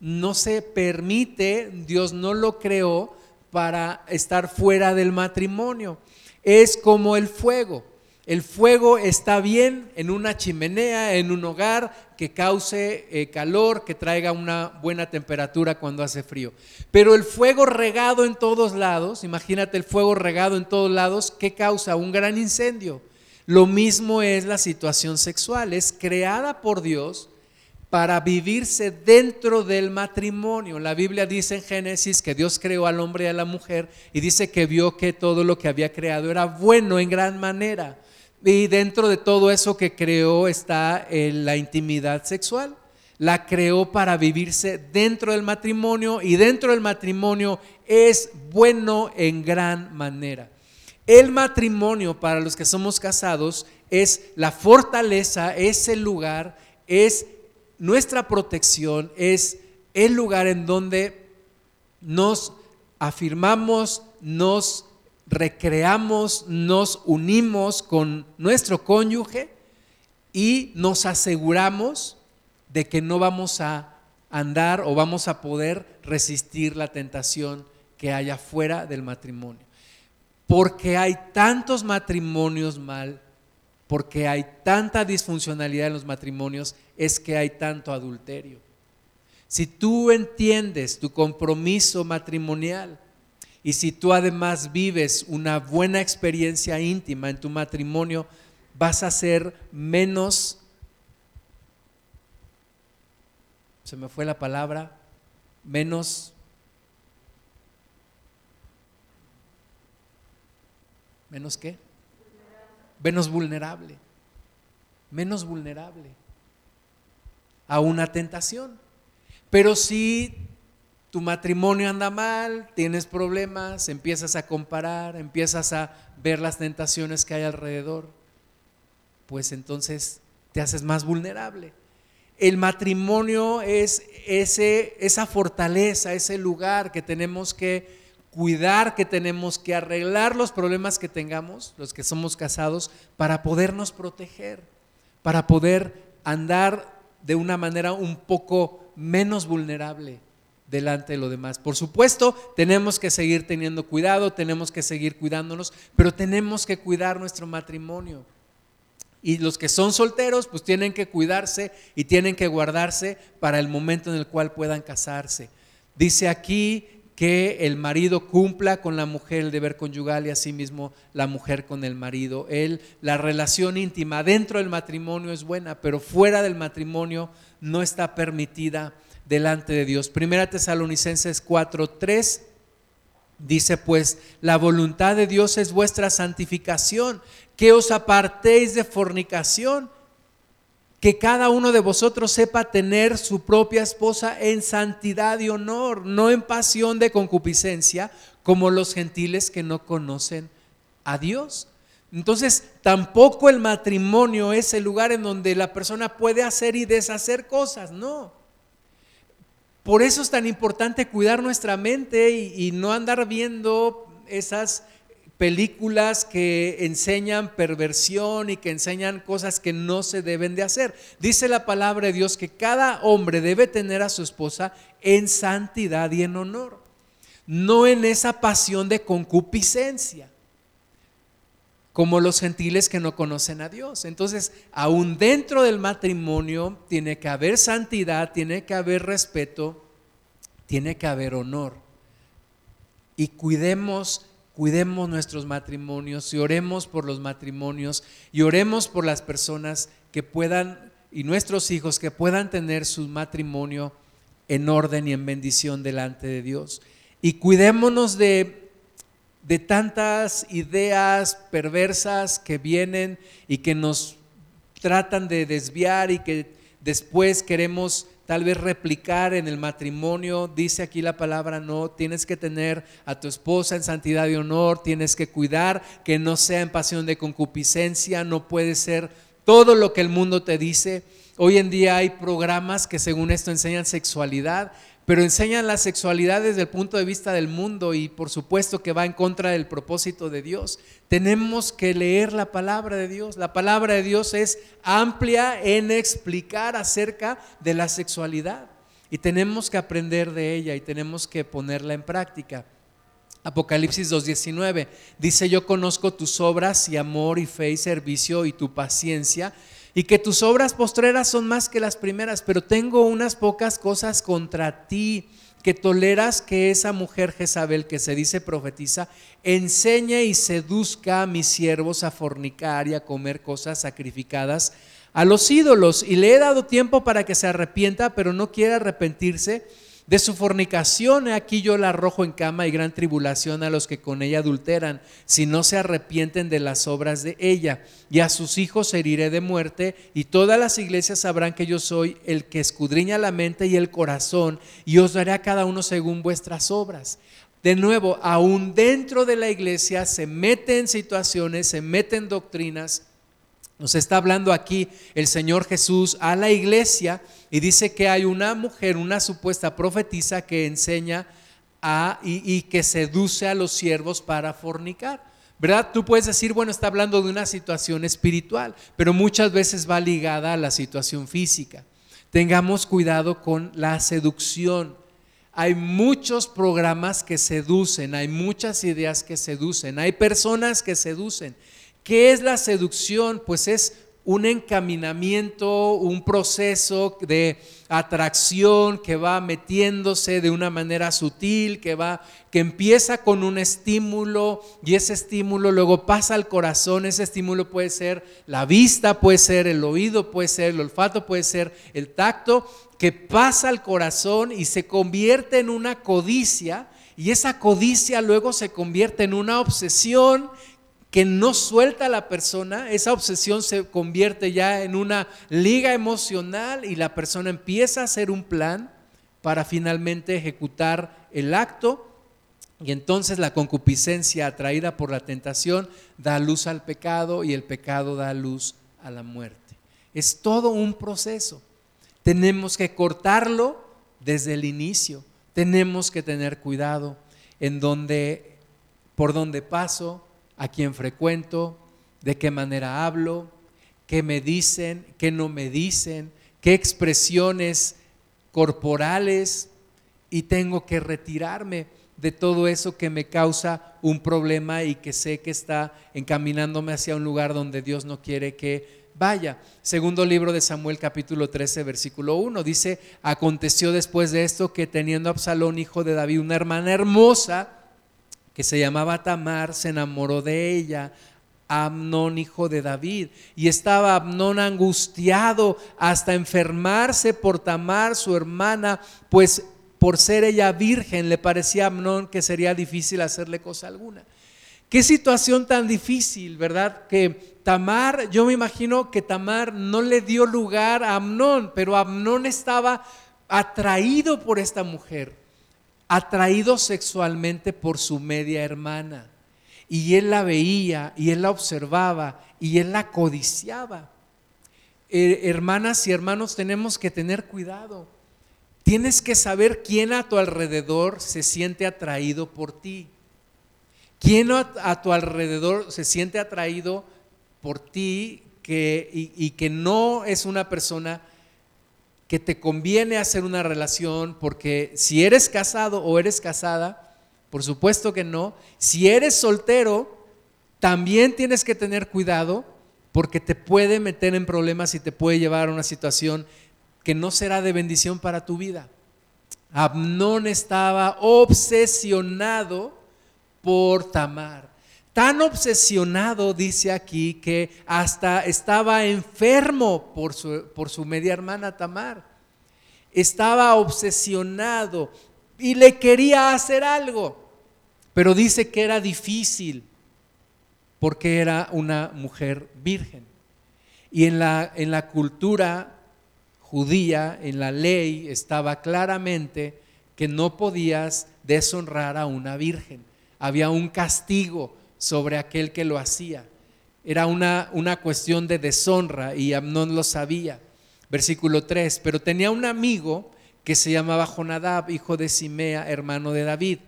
No se permite, Dios no lo creó para estar fuera del matrimonio. Es como el fuego. El fuego está bien en una chimenea, en un hogar que cause eh, calor, que traiga una buena temperatura cuando hace frío. Pero el fuego regado en todos lados, imagínate el fuego regado en todos lados, ¿qué causa? Un gran incendio. Lo mismo es la situación sexual, es creada por Dios para vivirse dentro del matrimonio. La Biblia dice en Génesis que Dios creó al hombre y a la mujer y dice que vio que todo lo que había creado era bueno en gran manera. Y dentro de todo eso que creó está la intimidad sexual. La creó para vivirse dentro del matrimonio y dentro del matrimonio es bueno en gran manera. El matrimonio para los que somos casados es la fortaleza, es el lugar, es nuestra protección, es el lugar en donde nos afirmamos, nos recreamos, nos unimos con nuestro cónyuge y nos aseguramos de que no vamos a andar o vamos a poder resistir la tentación que haya fuera del matrimonio porque hay tantos matrimonios mal, porque hay tanta disfuncionalidad en los matrimonios, es que hay tanto adulterio. Si tú entiendes tu compromiso matrimonial y si tú además vives una buena experiencia íntima en tu matrimonio, vas a ser menos, se me fue la palabra, menos ¿Menos qué? Menos vulnerable. Menos vulnerable a una tentación. Pero si tu matrimonio anda mal, tienes problemas, empiezas a comparar, empiezas a ver las tentaciones que hay alrededor, pues entonces te haces más vulnerable. El matrimonio es ese, esa fortaleza, ese lugar que tenemos que cuidar, que tenemos que arreglar los problemas que tengamos, los que somos casados, para podernos proteger, para poder andar de una manera un poco menos vulnerable delante de lo demás. Por supuesto, tenemos que seguir teniendo cuidado, tenemos que seguir cuidándonos, pero tenemos que cuidar nuestro matrimonio. Y los que son solteros, pues tienen que cuidarse y tienen que guardarse para el momento en el cual puedan casarse. Dice aquí que el marido cumpla con la mujer el deber conyugal y asimismo la mujer con el marido. La relación íntima dentro del matrimonio es buena, pero fuera del matrimonio no está permitida delante de Dios. Primera Tesalonicenses 4:3 dice pues, la voluntad de Dios es vuestra santificación, que os apartéis de fornicación que cada uno de vosotros sepa tener su propia esposa en santidad y honor, no en pasión de concupiscencia, como los gentiles que no conocen a Dios. Entonces, tampoco el matrimonio es el lugar en donde la persona puede hacer y deshacer cosas, no. Por eso es tan importante cuidar nuestra mente y, no andar viendo esas películas que enseñan perversión y que enseñan cosas que no se deben de hacer. Dice la palabra de Dios que cada hombre debe tener a su esposa en santidad y en honor, no en esa pasión de concupiscencia, como los gentiles que no conocen a Dios. Entonces, aún dentro del matrimonio tiene que haber santidad, tiene que haber respeto, tiene que haber honor. Y cuidemos, cuidemos nuestros matrimonios y oremos por los matrimonios y oremos por las personas que puedan y nuestros hijos que puedan tener su matrimonio en orden y en bendición delante de Dios. Y cuidémonos de, de tantas ideas perversas que vienen y que nos tratan de desviar y que después queremos tal vez replicar en el matrimonio. Dice aquí la palabra, no, tienes que tener a tu esposa en santidad y honor, tienes que cuidar que no sea en pasión de concupiscencia, no puede ser todo lo que el mundo te dice. Hoy en día hay programas que según esto enseñan sexualidad, pero enseñan la sexualidad desde el punto de vista del mundo y por supuesto que va en contra del propósito de Dios. Tenemos que leer la palabra de Dios. La palabra de Dios es amplia en explicar acerca de la sexualidad y tenemos que aprender de ella y tenemos que ponerla en práctica. Apocalipsis 2.19 dice, yo conozco tus obras y amor y fe y servicio y tu paciencia y que tus obras postreras son más que las primeras, pero tengo unas pocas cosas contra ti, que toleras que esa mujer Jezabel que se dice profetiza, enseñe y seduzca a mis siervos a fornicar y a comer cosas sacrificadas a los ídolos. Y le he dado tiempo para que se arrepienta, pero no quiere arrepentirse de su fornicación, aquí yo la arrojo en cama y gran tribulación a los que con ella adulteran, si no se arrepienten de las obras de ella. Y a sus hijos heriré de muerte, y todas las iglesias sabrán que yo soy el que escudriña la mente y el corazón, y os daré a cada uno según vuestras obras. De nuevo, aún dentro de la iglesia se meten situaciones, se meten doctrinas. Nos está hablando aquí el Señor Jesús a la iglesia y dice que hay una mujer, una supuesta profetisa que enseña a, y, que seduce a los siervos para fornicar. ¿Verdad? Tú puedes decir, bueno, está hablando de una situación espiritual, pero muchas veces va ligada a la situación física. Tengamos cuidado con la seducción. Hay muchos programas que seducen, hay muchas ideas que seducen, hay personas que seducen. ¿Qué es la seducción? Pues es un encaminamiento, un proceso de atracción que va metiéndose de una manera sutil, que va que empieza con un estímulo y ese estímulo luego pasa al corazón, ese estímulo puede ser la vista, puede ser el oído, puede ser el olfato, puede ser el tacto, que pasa al corazón y se convierte en una codicia y esa codicia luego se convierte en una obsesión que no suelta a la persona, esa obsesión se convierte ya en una liga emocional y la persona empieza a hacer un plan para finalmente ejecutar el acto y entonces la concupiscencia atraída por la tentación da luz al pecado y el pecado da luz a la muerte. Es todo un proceso. Tenemos que cortarlo desde el inicio. Tenemos que tener cuidado en donde por donde paso, a quién frecuento, de qué manera hablo, qué me dicen, qué no me dicen, qué expresiones corporales y tengo que retirarme de todo eso que me causa un problema y que sé que está encaminándome hacia un lugar donde Dios no quiere que vaya. Segundo libro de Samuel capítulo 13 versículo 1 dice, aconteció después de esto que teniendo Absalón hijo de David una hermana hermosa, que se llamaba Tamar, se enamoró de ella. Amnón, hijo de David. Y estaba Amnón angustiado hasta enfermarse por Tamar, su hermana, pues por ser ella virgen le parecía a Amnón que sería difícil hacerle cosa alguna. Qué situación tan difícil, ¿verdad? Que Tamar, yo me imagino que Tamar no le dio lugar a Amnón, pero Amnón estaba atraído por esta mujer atraído sexualmente por su media hermana. Y él la veía, y él la observaba, y él la codiciaba. hermanas y hermanos, tenemos que tener cuidado. Tienes que saber quién a tu alrededor se siente atraído por ti. ¿Quién a, tu alrededor se siente atraído por ti que, y que no es una persona que te conviene hacer una relación porque si eres casado o eres casada, por supuesto que no. Si eres soltero, también tienes que tener cuidado porque te puede meter en problemas y te puede llevar a una situación que no será de bendición para tu vida. Amnón estaba obsesionado por Tamar. Tan obsesionado, dice aquí, que hasta estaba enfermo por su, por su media hermana Tamar. Estaba obsesionado y le quería hacer algo, pero dice que era difícil porque era una mujer virgen. Y en la, en la cultura judía, en la ley, estaba claramente que no podías deshonrar a una virgen. Había un castigo sobre aquel que lo hacía. Era una, una cuestión de deshonra y Amnón lo sabía. Versículo 3, pero tenía un amigo que se llamaba Jonadab, hijo de Simea, hermano de David.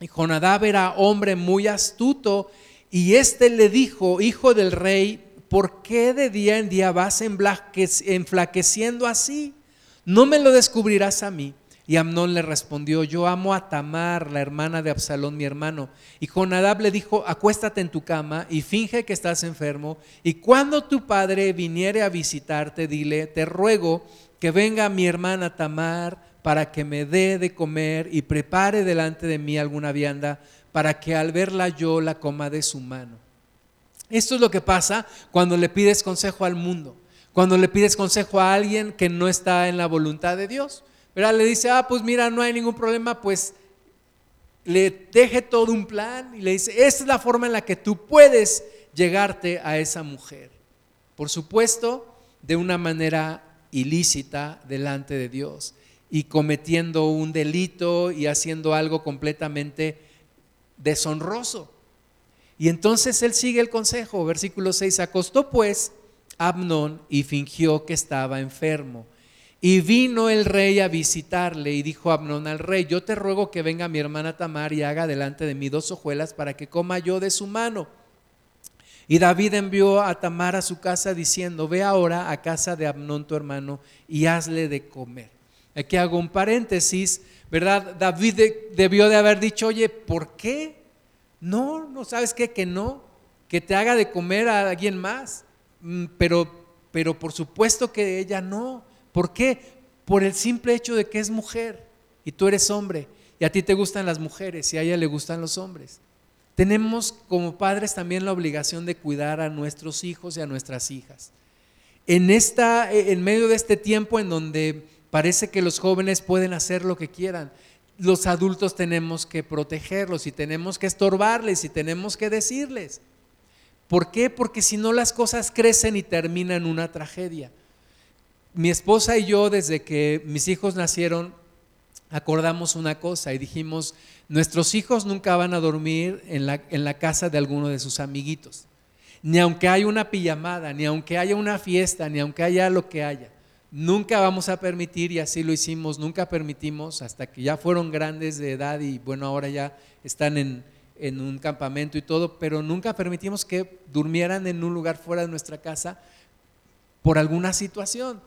Y Jonadab era hombre muy astuto y éste le dijo, hijo del rey, ¿por qué de día en día vas enflaqueciendo así? No me lo descubrirás a mí. Y Amnón le respondió, yo amo a Tamar, la hermana de Absalón, mi hermano. Y Jonadab le dijo, acuéstate en tu cama y finge que estás enfermo. Y cuando tu padre viniere a visitarte, dile, te ruego que venga mi hermana Tamar para que me dé de comer y prepare delante de mí alguna vianda, para que al verla yo la coma de su mano. Esto es lo que pasa cuando le pides consejo al mundo, cuando le pides consejo a alguien que no está en la voluntad de Dios. ¿Verdad? Le dice, ah, pues mira, no hay ningún problema, pues le deje todo un plan y le dice, esta es la forma en la que tú puedes llegarte a esa mujer. Por supuesto, de una manera ilícita delante de Dios y cometiendo un delito y haciendo algo completamente deshonroso. Y entonces él sigue el consejo, versículo 6, acostó pues Abnón y fingió que estaba enfermo y vino el rey a visitarle y dijo Abnón al rey, yo te ruego que venga mi hermana Tamar y haga delante de mí dos hojuelas para que coma yo de su mano. Y David envió a Tamar a su casa diciendo, ve ahora a casa de Abnón tu hermano y hazle de comer. Aquí hago un paréntesis, ¿verdad? David debió de haber dicho, oye, ¿por qué? No, no sabes qué, que no, que te haga de comer a alguien más. Mm, pero, pero por supuesto que ella no. ¿Por qué? Por el simple hecho de que es mujer y tú eres hombre y a ti te gustan las mujeres y a ella le gustan los hombres. Tenemos como padres también la obligación de cuidar a nuestros hijos y a nuestras hijas. En, esta, en medio de este tiempo en donde parece que los jóvenes pueden hacer lo que quieran, los adultos tenemos que protegerlos y tenemos que estorbarles y tenemos que decirles. ¿Por qué? Porque si no las cosas crecen y terminan una tragedia mi esposa y yo, desde que mis hijos nacieron, acordamos una cosa y dijimos, nuestros hijos nunca van a dormir en la, casa de alguno de sus amiguitos. Ni aunque haya una pijamada, ni aunque haya una fiesta, ni aunque haya lo que haya. Nunca vamos a permitir, y así lo hicimos, nunca permitimos, hasta que ya fueron grandes de edad y bueno, ahora ya están en un campamento y todo, pero nunca permitimos que durmieran en un lugar fuera de nuestra casa por alguna situación.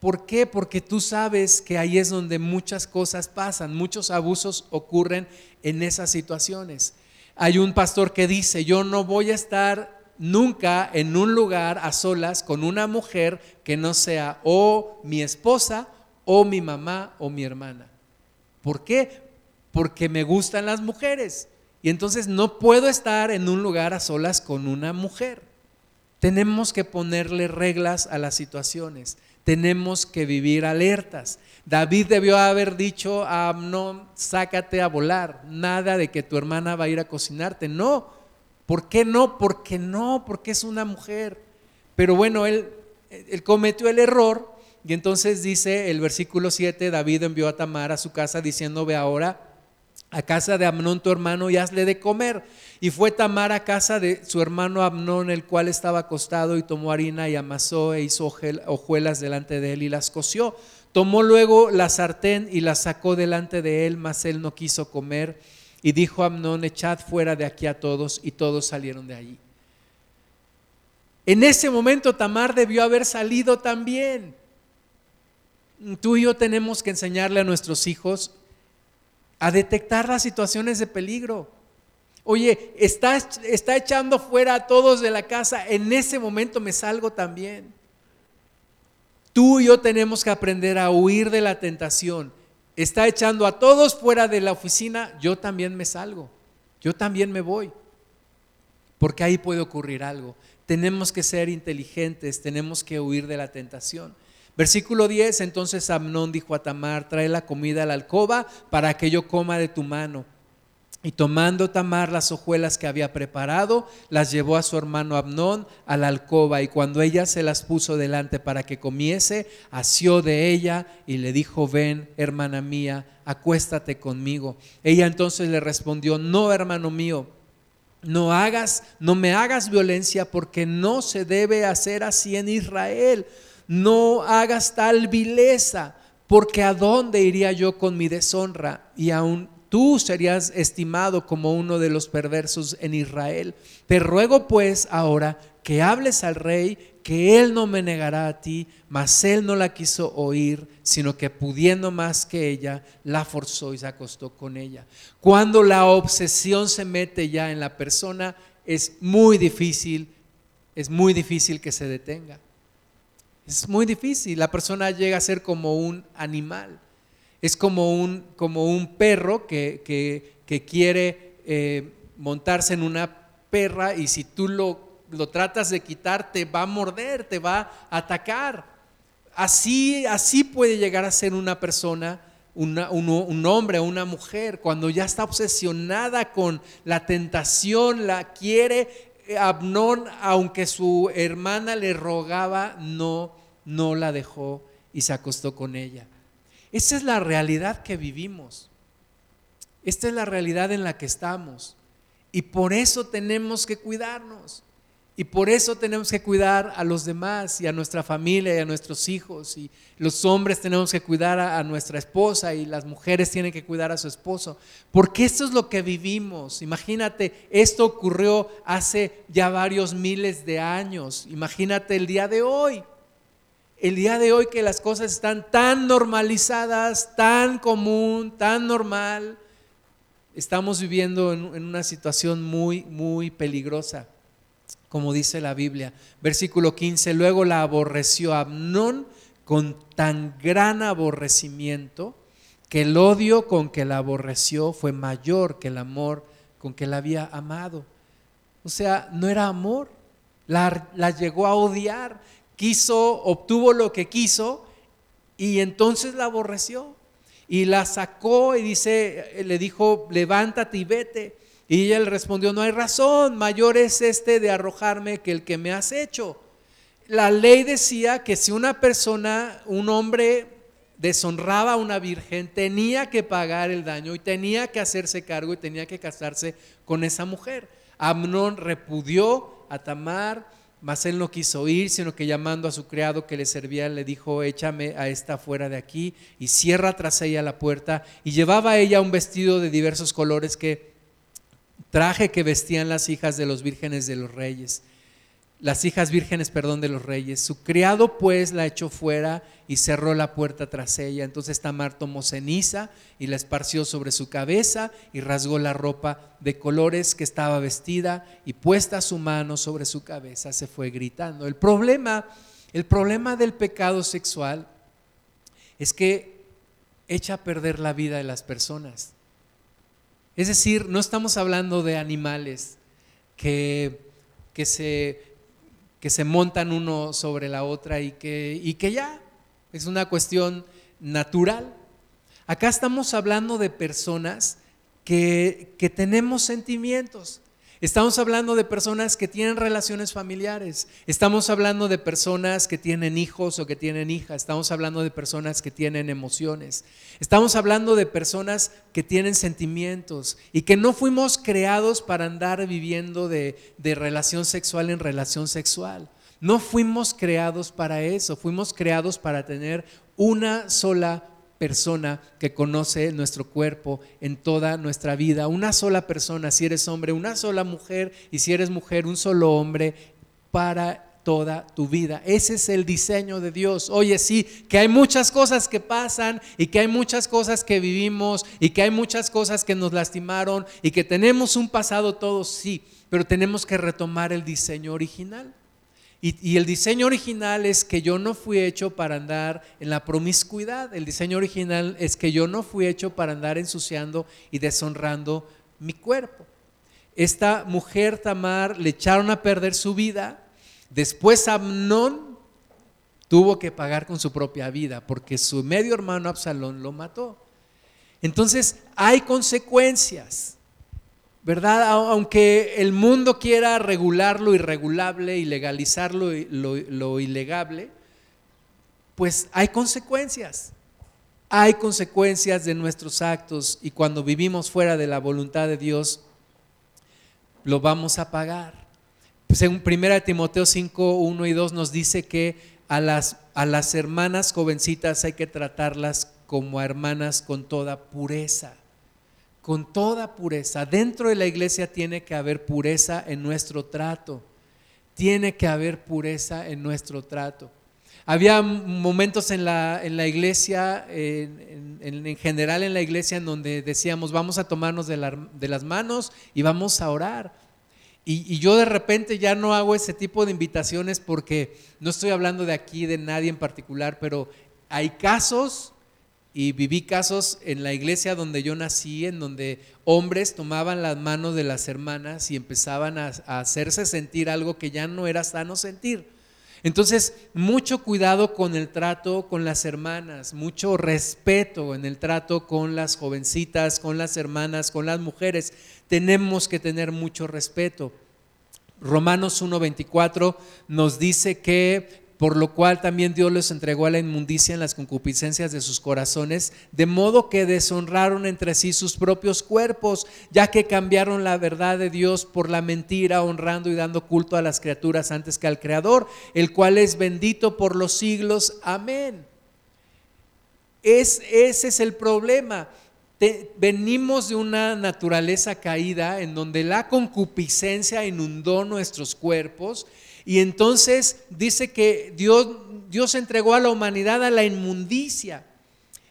¿Por qué? Porque tú sabes que ahí es donde muchas cosas pasan, muchos abusos ocurren en esas situaciones. Hay un pastor que dice, yo no voy a estar nunca en un lugar a solas con una mujer que no sea o mi esposa o mi mamá o mi hermana. ¿Por qué? Porque me gustan las mujeres. Y entonces no puedo estar en un lugar a solas con una mujer. Tenemos que ponerle reglas a las situaciones tenemos que vivir alertas. David debió haber dicho a Amnón, sácate a volar, nada de que tu hermana va a ir a cocinarte. No, ¿por qué no? Porque no, porque es una mujer. Pero bueno, él, cometió el error y entonces dice el versículo 7, David envió a Tamar a su casa diciendo, ve ahora a casa de Amnón tu hermano y hazle de comer. Y fue Tamar a casa de su hermano Amnón, el cual estaba acostado, y tomó harina y amasó e hizo hojuelas delante de él y las coció. Tomó luego la sartén y la sacó delante de él, mas él no quiso comer. Y dijo Amnón, echad fuera de aquí a todos, y todos salieron de allí. En ese momento Tamar debió haber salido también. Tú y yo tenemos que enseñarle a nuestros hijos a detectar las situaciones de peligro. Oye, está, está echando fuera a todos de la casa, en ese momento me salgo también. Tú y yo tenemos que aprender a huir de la tentación. está echando a todos fuera de la oficina, yo también me salgo, yo también me voy, porque ahí puede ocurrir algo. Tenemos que ser inteligentes, tenemos que huir de la tentación. Versículo 10, entonces Amnón dijo a Tamar, trae la comida a la alcoba para que yo coma de tu mano. Y tomando Tamar las hojuelas que había preparado, las llevó a su hermano Amnón a la alcoba y cuando ella se las puso delante para que comiese, asió de ella y le dijo, ven, hermana mía, acuéstate conmigo. Ella entonces le respondió, no, hermano mío, no hagas, no me hagas violencia porque no se debe hacer así en Israel no hagas tal vileza, porque a dónde iría yo con mi deshonra y aún tú serías estimado como uno de los perversos en Israel. Te ruego pues ahora que hables al rey, que él no me negará a ti, mas él no la quiso oír, sino que pudiendo más que ella, la forzó y se acostó con ella. Cuando la obsesión se mete ya en la persona, es muy difícil, es muy difícil que se detenga. Es muy difícil. La persona llega a ser como un animal. Es como un, como un perro que, que, quiere eh, montarse en una perra y si tú lo, lo tratas de quitar, te va a morder, te va a atacar. Así, así puede llegar a ser una persona, un, un, hombre o una mujer, cuando ya está obsesionada con la tentación, la quiere. Abnón, aunque su hermana le rogaba, no no la dejó y se acostó con ella. Esa es la realidad que vivimos. Esta es la realidad en la que estamos. Y por eso tenemos que cuidarnos. Y por eso tenemos que cuidar a los demás y a nuestra familia y a nuestros hijos. Y los hombres tenemos que cuidar a, nuestra esposa y las mujeres tienen que cuidar a su esposo. Porque esto es lo que vivimos. Imagínate, esto ocurrió hace ya varios miles de años. Imagínate el día de hoy el día de hoy que las cosas están tan normalizadas, tan común, tan normal, estamos viviendo en, una situación muy, muy peligrosa, como dice la Biblia. Versículo 15, luego la aborreció Abnón con tan gran aborrecimiento que el odio con que la aborreció fue mayor que el amor con que la había amado. O sea, no era amor, la, la llegó a odiar quiso, obtuvo lo que quiso y entonces la aborreció. Y la sacó y dice, le dijo, levántate y vete. Y le respondió, no hay razón, mayor es este de arrojarme que el que me has hecho. La ley decía que si una persona, un hombre deshonraba a una virgen, tenía que pagar el daño y tenía que hacerse cargo y tenía que casarse con esa mujer. Amnón repudió a Tamar, mas él no quiso ir, sino que llamando a su criado que le servía, le dijo, échame a esta fuera de aquí y cierra tras ella la puerta. Y llevaba a ella un vestido de diversos colores que traje que vestían las hijas de los vírgenes de los reyes las hijas vírgenes, perdón, de los reyes. Su criado pues la echó fuera y cerró la puerta tras ella. Entonces Tamar tomó ceniza y la esparció sobre su cabeza y rasgó la ropa de colores que estaba vestida y puesta su mano sobre su cabeza se fue gritando. El problema, el problema del pecado sexual es que echa a perder la vida de las personas. Es decir, no estamos hablando de animales que, que se que se montan uno sobre la otra y que, y que ya es una cuestión natural. Acá estamos hablando de personas que, que tenemos sentimientos, Estamos hablando de personas que tienen relaciones familiares. Estamos hablando de personas que tienen hijos o que tienen hijas. Estamos hablando de personas que tienen emociones. Estamos hablando de personas que tienen sentimientos y que no fuimos creados para andar viviendo de, de relación sexual en relación sexual. No fuimos creados para eso. Fuimos creados para tener una sola persona que conoce nuestro cuerpo en toda nuestra vida. Una sola persona, si eres hombre, una sola mujer y si eres mujer, un solo hombre para toda tu vida. Ese es el diseño de Dios. Oye, sí, que hay muchas cosas que pasan y que hay muchas cosas que vivimos y que hay muchas cosas que nos lastimaron y que tenemos un pasado todos, sí, pero tenemos que retomar el diseño original. Y, el diseño original es que yo no fui hecho para andar en la promiscuidad. El diseño original es que yo no fui hecho para andar ensuciando y deshonrando mi cuerpo. Esta mujer Tamar le echaron a perder su vida. Después Amnón tuvo que pagar con su propia vida porque su medio hermano Absalón lo mató. Entonces hay consecuencias. ¿Verdad? Aunque el mundo quiera regular lo irregulable y legalizar lo, lo, ilegable, pues hay consecuencias. Hay consecuencias de nuestros actos y cuando vivimos fuera de la voluntad de Dios, lo vamos a pagar. Según 1 Timoteo 5, 1 y 2 nos dice que a las, a las hermanas jovencitas hay que tratarlas como a hermanas con toda pureza con toda pureza. Dentro de la iglesia tiene que haber pureza en nuestro trato. Tiene que haber pureza en nuestro trato. Había momentos en la, en la iglesia, en, general en la iglesia, en donde decíamos, vamos a tomarnos de, las manos y vamos a orar. Y, y, yo de repente ya no hago ese tipo de invitaciones porque no estoy hablando de aquí, de nadie en particular, pero hay casos y viví casos en la iglesia donde yo nací, en donde hombres tomaban las manos de las hermanas y empezaban a, hacerse sentir algo que ya no era sano sentir. Entonces, mucho cuidado con el trato con las hermanas, mucho respeto en el trato con las jovencitas, con las hermanas, con las mujeres. Tenemos que tener mucho respeto. Romanos 1.24 nos dice que por lo cual también Dios les entregó a la inmundicia en las concupiscencias de sus corazones, de modo que deshonraron entre sí sus propios cuerpos, ya que cambiaron la verdad de Dios por la mentira, honrando y dando culto a las criaturas antes que al Creador, el cual es bendito por los siglos. Amén. Es, ese es el problema. venimos de una naturaleza caída en donde la concupiscencia inundó nuestros cuerpos y entonces dice que Dios, Dios entregó a la humanidad a la inmundicia.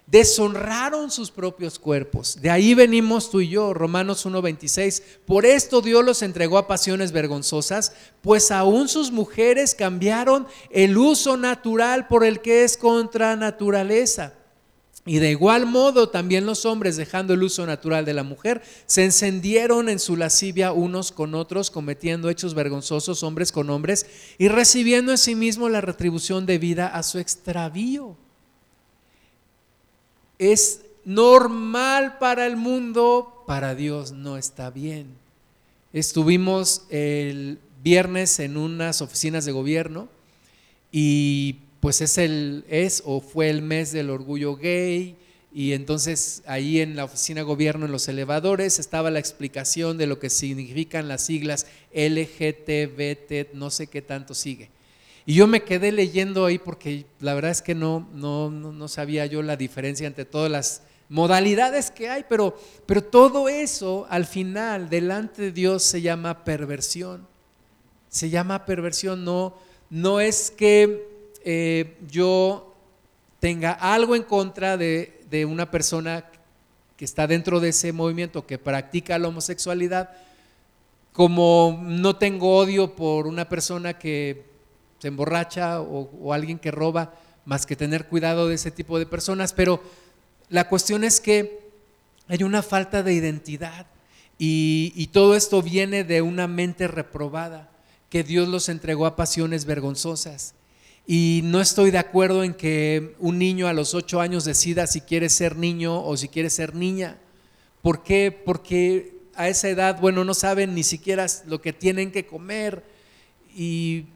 Deshonraron sus propios cuerpos. De ahí venimos tú y yo, Romanos 1.26. Por esto Dios los entregó a pasiones vergonzosas, pues aún sus mujeres cambiaron el uso natural por el que es contra naturaleza y de igual modo también los hombres, dejando el uso natural de la mujer, se encendieron en su lascivia unos con otros, cometiendo hechos vergonzosos hombres con hombres y recibiendo en sí mismo la retribución debida a su extravío. Es normal para el mundo, para Dios no está bien. Estuvimos el viernes en unas oficinas de gobierno y pues es el es o fue el mes del orgullo gay y entonces ahí en la oficina de gobierno en los elevadores estaba la explicación de lo que significan las siglas LGTBT, no sé qué tanto sigue. Y yo me quedé leyendo ahí porque la verdad es que no, no, no sabía yo la diferencia entre todas las modalidades que hay, pero, pero todo eso al final delante de Dios se llama perversión. Se llama perversión, no, no es que eh, yo tenga algo en contra de, una persona que está dentro de ese movimiento, que practica la homosexualidad, como no tengo odio por una persona que se emborracha o, alguien que roba, más que tener cuidado de ese tipo de personas, pero la cuestión es que hay una falta de identidad y todo esto viene de una mente reprobada, que Dios los entregó a pasiones vergonzosas. Y no estoy de acuerdo en que un niño a los ocho años decida si quiere ser niño o si quiere ser niña. ¿Por qué? Porque a esa edad, bueno, no saben ni siquiera lo que tienen que comer y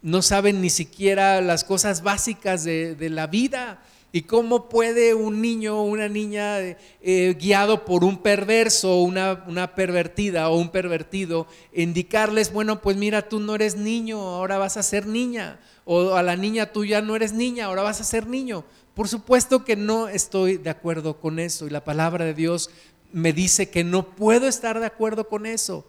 no saben ni siquiera las cosas básicas de, la vida. ¿Y cómo puede un niño o una niña eh, guiado por un perverso, una, una pervertida o un pervertido, indicarles, bueno, pues mira, tú no eres niño, ahora vas a ser niña, o a la niña tú ya no eres niña, ahora vas a ser niño. Por supuesto que no estoy de acuerdo con eso y la palabra de Dios me dice que no puedo estar de acuerdo con eso.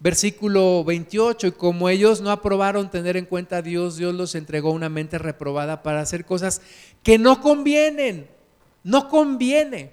Versículo 28, y como ellos no aprobaron tener en cuenta a Dios, Dios los entregó una mente reprobada para hacer cosas que no convienen, no conviene.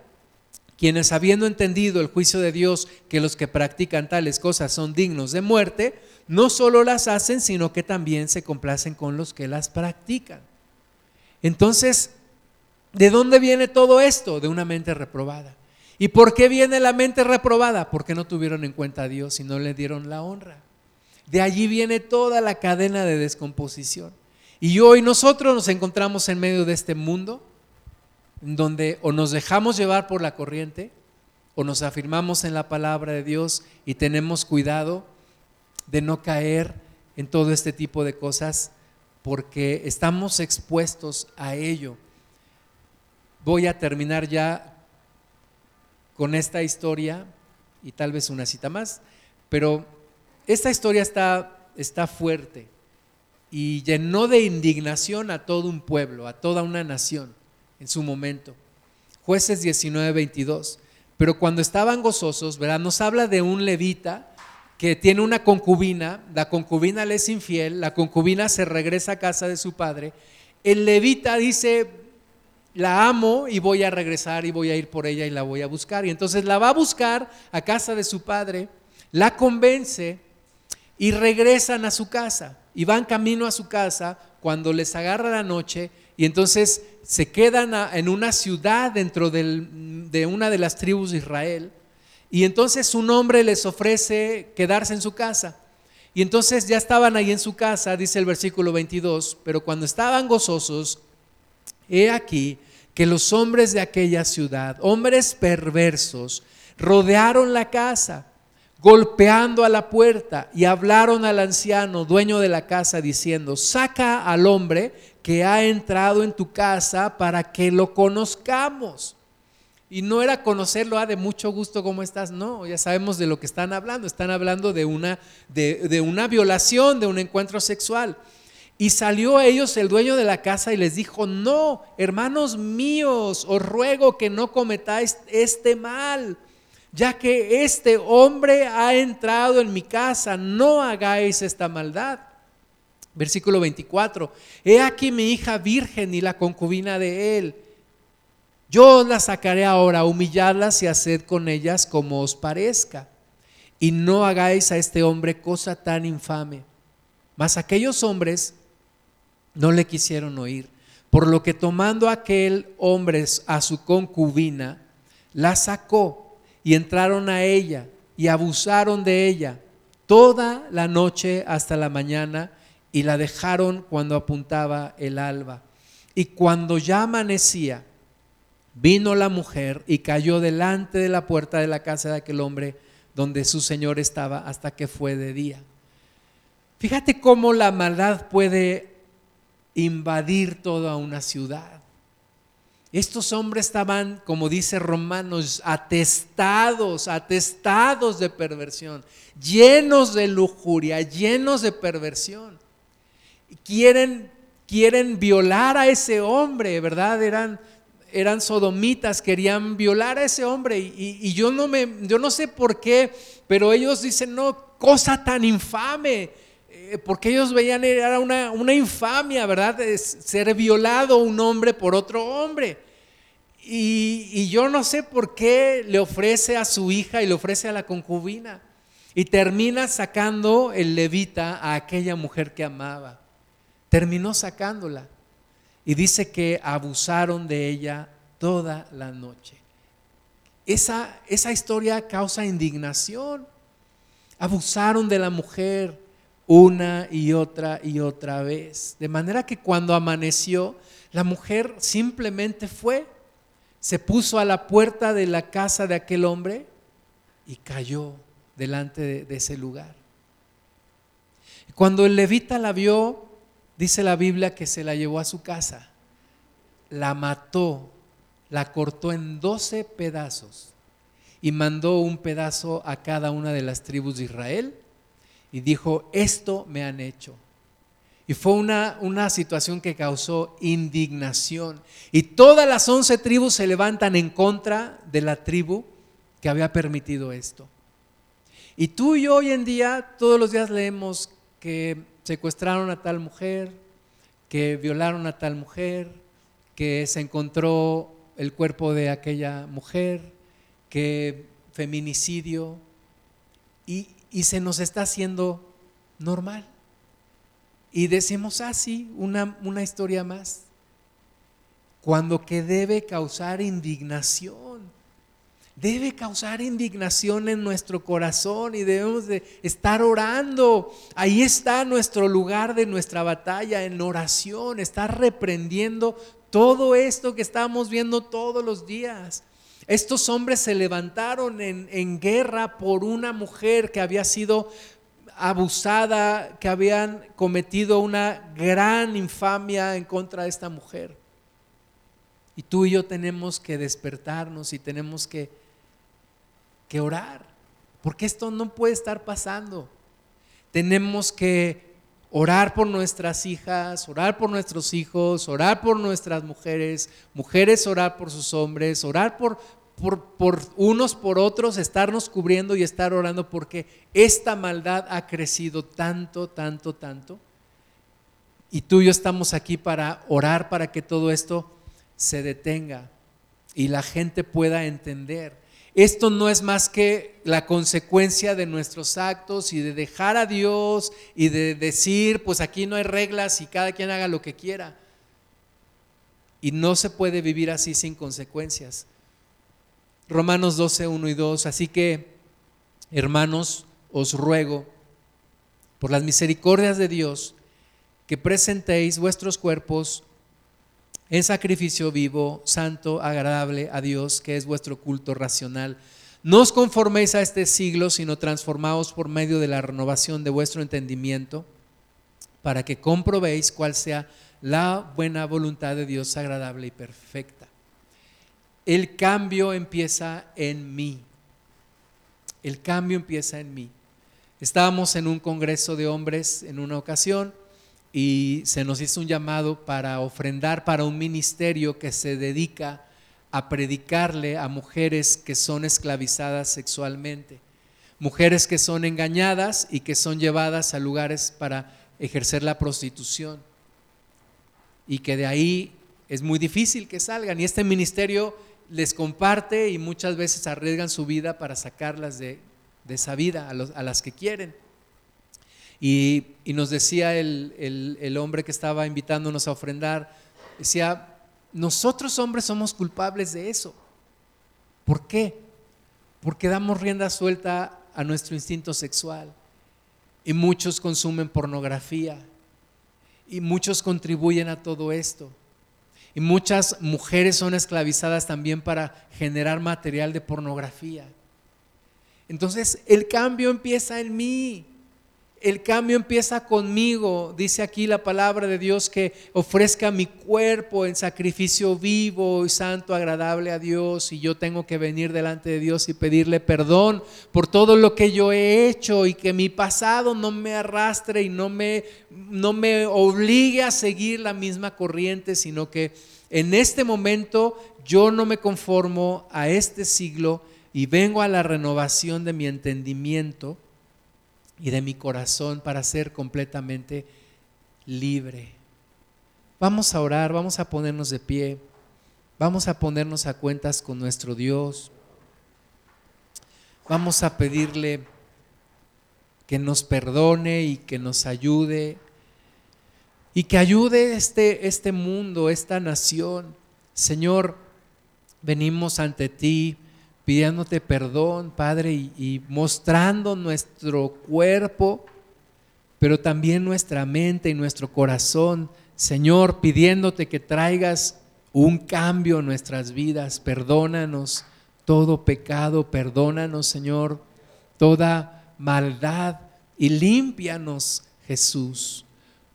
quienes habiendo entendido el juicio de Dios que los que practican tales cosas son dignos de muerte, no solo las hacen, sino que también se complacen con los que las practican. Entonces, ¿de dónde viene todo esto? De una mente reprobada. ¿Y por qué viene la mente reprobada? Porque no tuvieron en cuenta a Dios y no le dieron la honra. De allí viene toda la cadena de descomposición. Y hoy nosotros nos encontramos en medio de este mundo donde o nos dejamos llevar por la corriente o nos afirmamos en la palabra de Dios y tenemos cuidado de no caer en todo este tipo de cosas porque estamos expuestos a ello. Voy a terminar ya con esta historia y tal vez una cita más, pero esta historia está, está fuerte y llenó de indignación a todo un pueblo, a toda una nación en su momento. Jueces 19, 22. Pero cuando estaban gozosos, ¿verdad? Nos habla de un levita que tiene una concubina, la concubina le es infiel, la concubina se regresa a casa de su padre. El levita dice, la amo y voy a regresar y voy a ir por ella y la voy a buscar. Y entonces la va a buscar a casa de su padre, la convence y regresan a su casa. Y van camino a su casa cuando les agarra la noche y entonces se quedan en una ciudad dentro de una de las tribus de Israel. Y entonces un hombre les ofrece quedarse en su casa. Y entonces ya estaban ahí en su casa, dice el versículo 22, pero cuando estaban gozosos, he aquí que los hombres de aquella ciudad, hombres perversos, rodearon la casa, golpeando a la puerta, y hablaron al anciano, dueño de la casa, diciendo, saca al hombre que ha entrado en tu casa para que lo conozcamos. Y no era conocerlo ah, de mucho gusto, ¿cómo estás? No, ya sabemos de lo que están hablando. Están hablando de una, de, de una violación, de un encuentro sexual. Y salió a ellos el dueño de la casa y les dijo, no, hermanos míos, os ruego que no cometáis este mal, ya que este hombre ha entrado en mi casa, no hagáis esta maldad. Versículo 24. He aquí mi hija virgen y la concubina de él. Yo os la sacaré ahora, humilladlas y haced con ellas como os parezca. Y no hagáis a este hombre cosa tan infame. Mas aquellos hombres no le quisieron oír. Por lo que tomando aquel hombre a su concubina, la sacó y entraron a ella y abusaron de ella toda la noche hasta la mañana y la dejaron cuando apuntaba el alba. Y cuando ya amanecía, vino la mujer y cayó delante de la puerta de la casa de aquel hombre donde su señor estaba hasta que fue de día. Fíjate cómo la maldad puede invadir toda una ciudad. Estos hombres estaban, como dice Romanos, atestados, atestados de perversión, llenos de lujuria, llenos de perversión quieren, quieren violar a ese hombre, ¿verdad? Eran, eran sodomitas, querían violar a ese hombre y, yo, no me, yo no sé por qué, pero ellos dicen, no, cosa tan infame, eh, porque ellos veían, era una, una infamia, ¿verdad? ser violado un hombre por otro hombre. Y, y, yo no sé por qué le ofrece a su hija y le ofrece a la concubina. Y termina sacando el levita a aquella mujer que amaba terminó sacándola. Y dice que abusaron de ella toda la noche. Esa, esa historia causa indignación. Abusaron de la mujer una y otra y otra vez. De manera que cuando amaneció, la mujer simplemente fue, se puso a la puerta de la casa de aquel hombre y cayó delante de, de ese lugar. Cuando el levita la vio, Dice la Biblia que se la llevó a su casa, la mató, la cortó en doce pedazos y mandó un pedazo a cada una de las tribus de Israel y dijo, esto me han hecho. Y fue una, una situación que causó indignación. Y todas las once tribus se levantan en contra de la tribu que había permitido esto. Y tú y yo hoy en día, todos los días leemos que secuestraron a tal mujer, que violaron a tal mujer, que se encontró el cuerpo de aquella mujer, que feminicidio, y, y se nos está haciendo normal. Y decimos, ah, sí, una, una historia más. Cuando que debe causar indignación. Debe causar indignación en nuestro corazón y debemos de estar orando. Ahí está nuestro lugar de nuestra batalla, en oración, estar reprendiendo todo esto que estamos viendo todos los días. Estos hombres se levantaron en, en, guerra por una mujer que había sido abusada, que habían cometido una gran infamia en contra de esta mujer. Y tú y yo tenemos que despertarnos y tenemos que, que orar, porque esto no puede estar pasando. Tenemos que orar por nuestras hijas, orar por nuestros hijos, orar por nuestras mujeres, mujeres orar por sus hombres, orar por, por, unos por otros, estarnos cubriendo y estar orando porque esta maldad ha crecido tanto, tanto, tanto. Y tú y yo estamos aquí para orar para que todo esto se detenga y la gente pueda entender. Esto no es más que la consecuencia de nuestros actos y de dejar a Dios y de decir, pues aquí no hay reglas y cada quien haga lo que quiera. Y no se puede vivir así sin consecuencias. Romanos 12, 1 y 2. Así que, hermanos, os ruego, por las misericordias de Dios, que presentéis vuestros cuerpos en sacrificio vivo, santo, agradable a Dios, que es vuestro culto racional. No os conforméis a este siglo, sino transformaos por medio de la renovación de vuestro entendimiento, para que comprobéis cuál sea la buena voluntad de Dios agradable y perfecta el cambio empieza en mí. El cambio empieza en mí. Estábamos en un congreso de hombres en una ocasión y se nos hizo un llamado para ofrendar para un ministerio que se dedica a predicarle a mujeres que son esclavizadas sexualmente, mujeres que son engañadas y que son llevadas a lugares para ejercer la prostitución y que de ahí es muy difícil que salgan. Y este ministerio les comparte y muchas veces arriesgan su vida para sacarlas de, esa vida a, las que quieren. Y, nos decía el, el, hombre que estaba invitándonos a ofrendar, decía, nosotros hombres somos culpables de eso. ¿Por qué? Porque damos rienda suelta a nuestro instinto sexual. Y muchos consumen pornografía. Y muchos contribuyen a todo esto. Y muchas mujeres son esclavizadas también para generar material de pornografía. Entonces el cambio empieza en mí. El cambio empieza conmigo. Dice aquí la palabra de Dios que ofrezca mi cuerpo en sacrificio vivo y santo, agradable a Dios. Y yo tengo que venir delante de Dios y pedirle perdón por todo lo que yo he hecho y que mi pasado no me arrastre y no me, no me obligue a seguir la misma corriente, sino que en este momento yo no me conformo a este siglo y vengo a la renovación de mi entendimiento y de mi corazón para ser completamente libre. Vamos a orar, vamos a ponernos de pie, vamos a ponernos a cuentas con nuestro Dios. Vamos a pedirle que nos perdone y que nos ayude y que ayude este, este mundo, esta nación. Señor, venimos ante ti pidiéndote perdón, Padre, y, mostrando nuestro cuerpo, pero también nuestra mente y nuestro corazón, Señor, pidiéndote que traigas un cambio en nuestras vidas. Perdónanos todo pecado, perdónanos, Señor, toda maldad y límpianos, Jesús.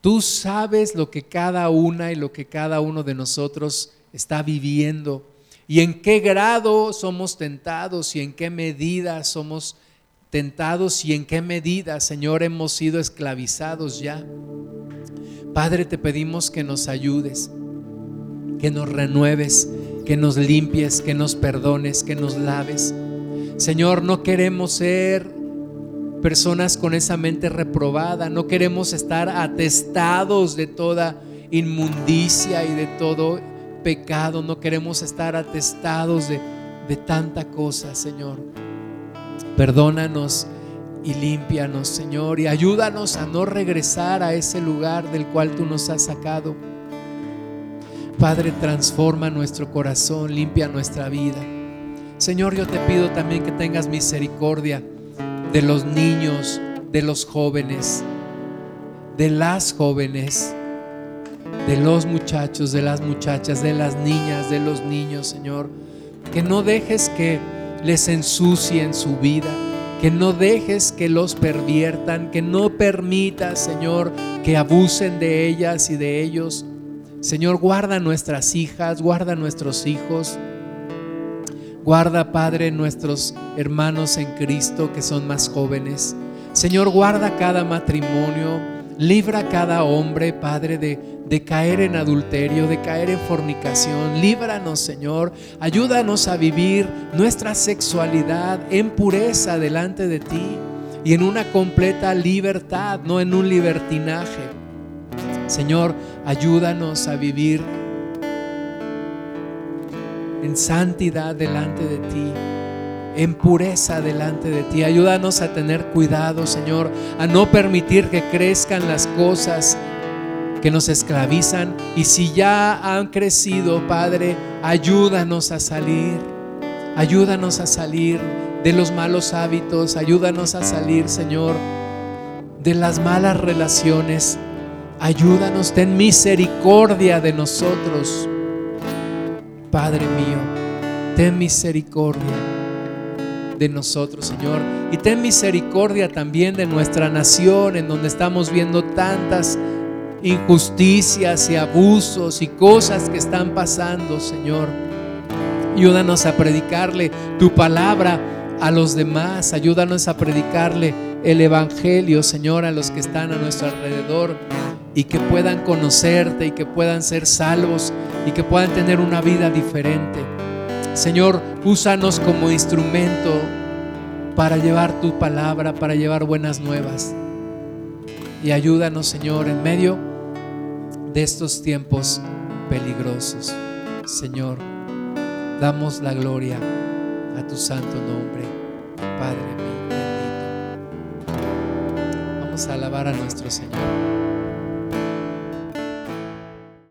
Tú sabes lo que cada una y lo que cada uno de nosotros está viviendo y en qué grado somos tentados y en qué medida somos tentados y en qué medida, Señor, hemos sido esclavizados ya. Padre, te pedimos que nos ayudes, que nos renueves, que nos limpies, que nos perdones, que nos laves. Señor, no queremos ser personas con esa mente reprobada, no queremos estar atestados de toda inmundicia y de todo pecado, no queremos estar atestados de, de tanta cosa, Señor. Perdónanos y límpianos, Señor, y ayúdanos a no regresar a ese lugar del cual tú nos has sacado. Padre, transforma nuestro corazón, limpia nuestra vida. Señor, yo te pido también que tengas misericordia de los niños, de los jóvenes, de las jóvenes, de los muchachos, de las muchachas, de las niñas, de los niños, Señor. Que no dejes que les ensucien su vida, que no dejes que los perviertan, que no permitas, Señor, que abusen de ellas y de ellos. Señor, guarda nuestras hijas, guarda nuestros hijos. Guarda, Padre, nuestros hermanos en Cristo que son más jóvenes. Señor, guarda cada matrimonio. Libra cada hombre, Padre, de, de caer en adulterio, de caer en fornicación. Líbranos, Señor. Ayúdanos a vivir nuestra sexualidad en pureza delante de ti y en una completa libertad, no en un libertinaje. Señor, ayúdanos a vivir en santidad delante de ti, en pureza delante de ti. Ayúdanos a tener cuidado, Señor, a no permitir que crezcan las cosas que nos esclavizan. Y si ya han crecido, Padre, ayúdanos a salir. Ayúdanos a salir de los malos hábitos. Ayúdanos a salir, Señor, de las malas relaciones. Ayúdanos, ten misericordia de nosotros. Padre mío, ten misericordia de nosotros, Señor. Y ten misericordia también de nuestra nación, en donde estamos viendo tantas injusticias y abusos y cosas que están pasando, Señor. Ayúdanos a predicarle tu palabra a los demás. Ayúdanos a predicarle el Evangelio, Señor, a los que están a nuestro alrededor y que puedan conocerte y que puedan ser salvos y que puedan tener una vida diferente. Señor, úsanos como instrumento para llevar tu palabra, para llevar buenas nuevas. Y ayúdanos, Señor, en medio de estos tiempos peligrosos. Señor, damos la gloria a tu santo nombre, Padre mío, bendito. Vamos a alabar a nuestro Señor.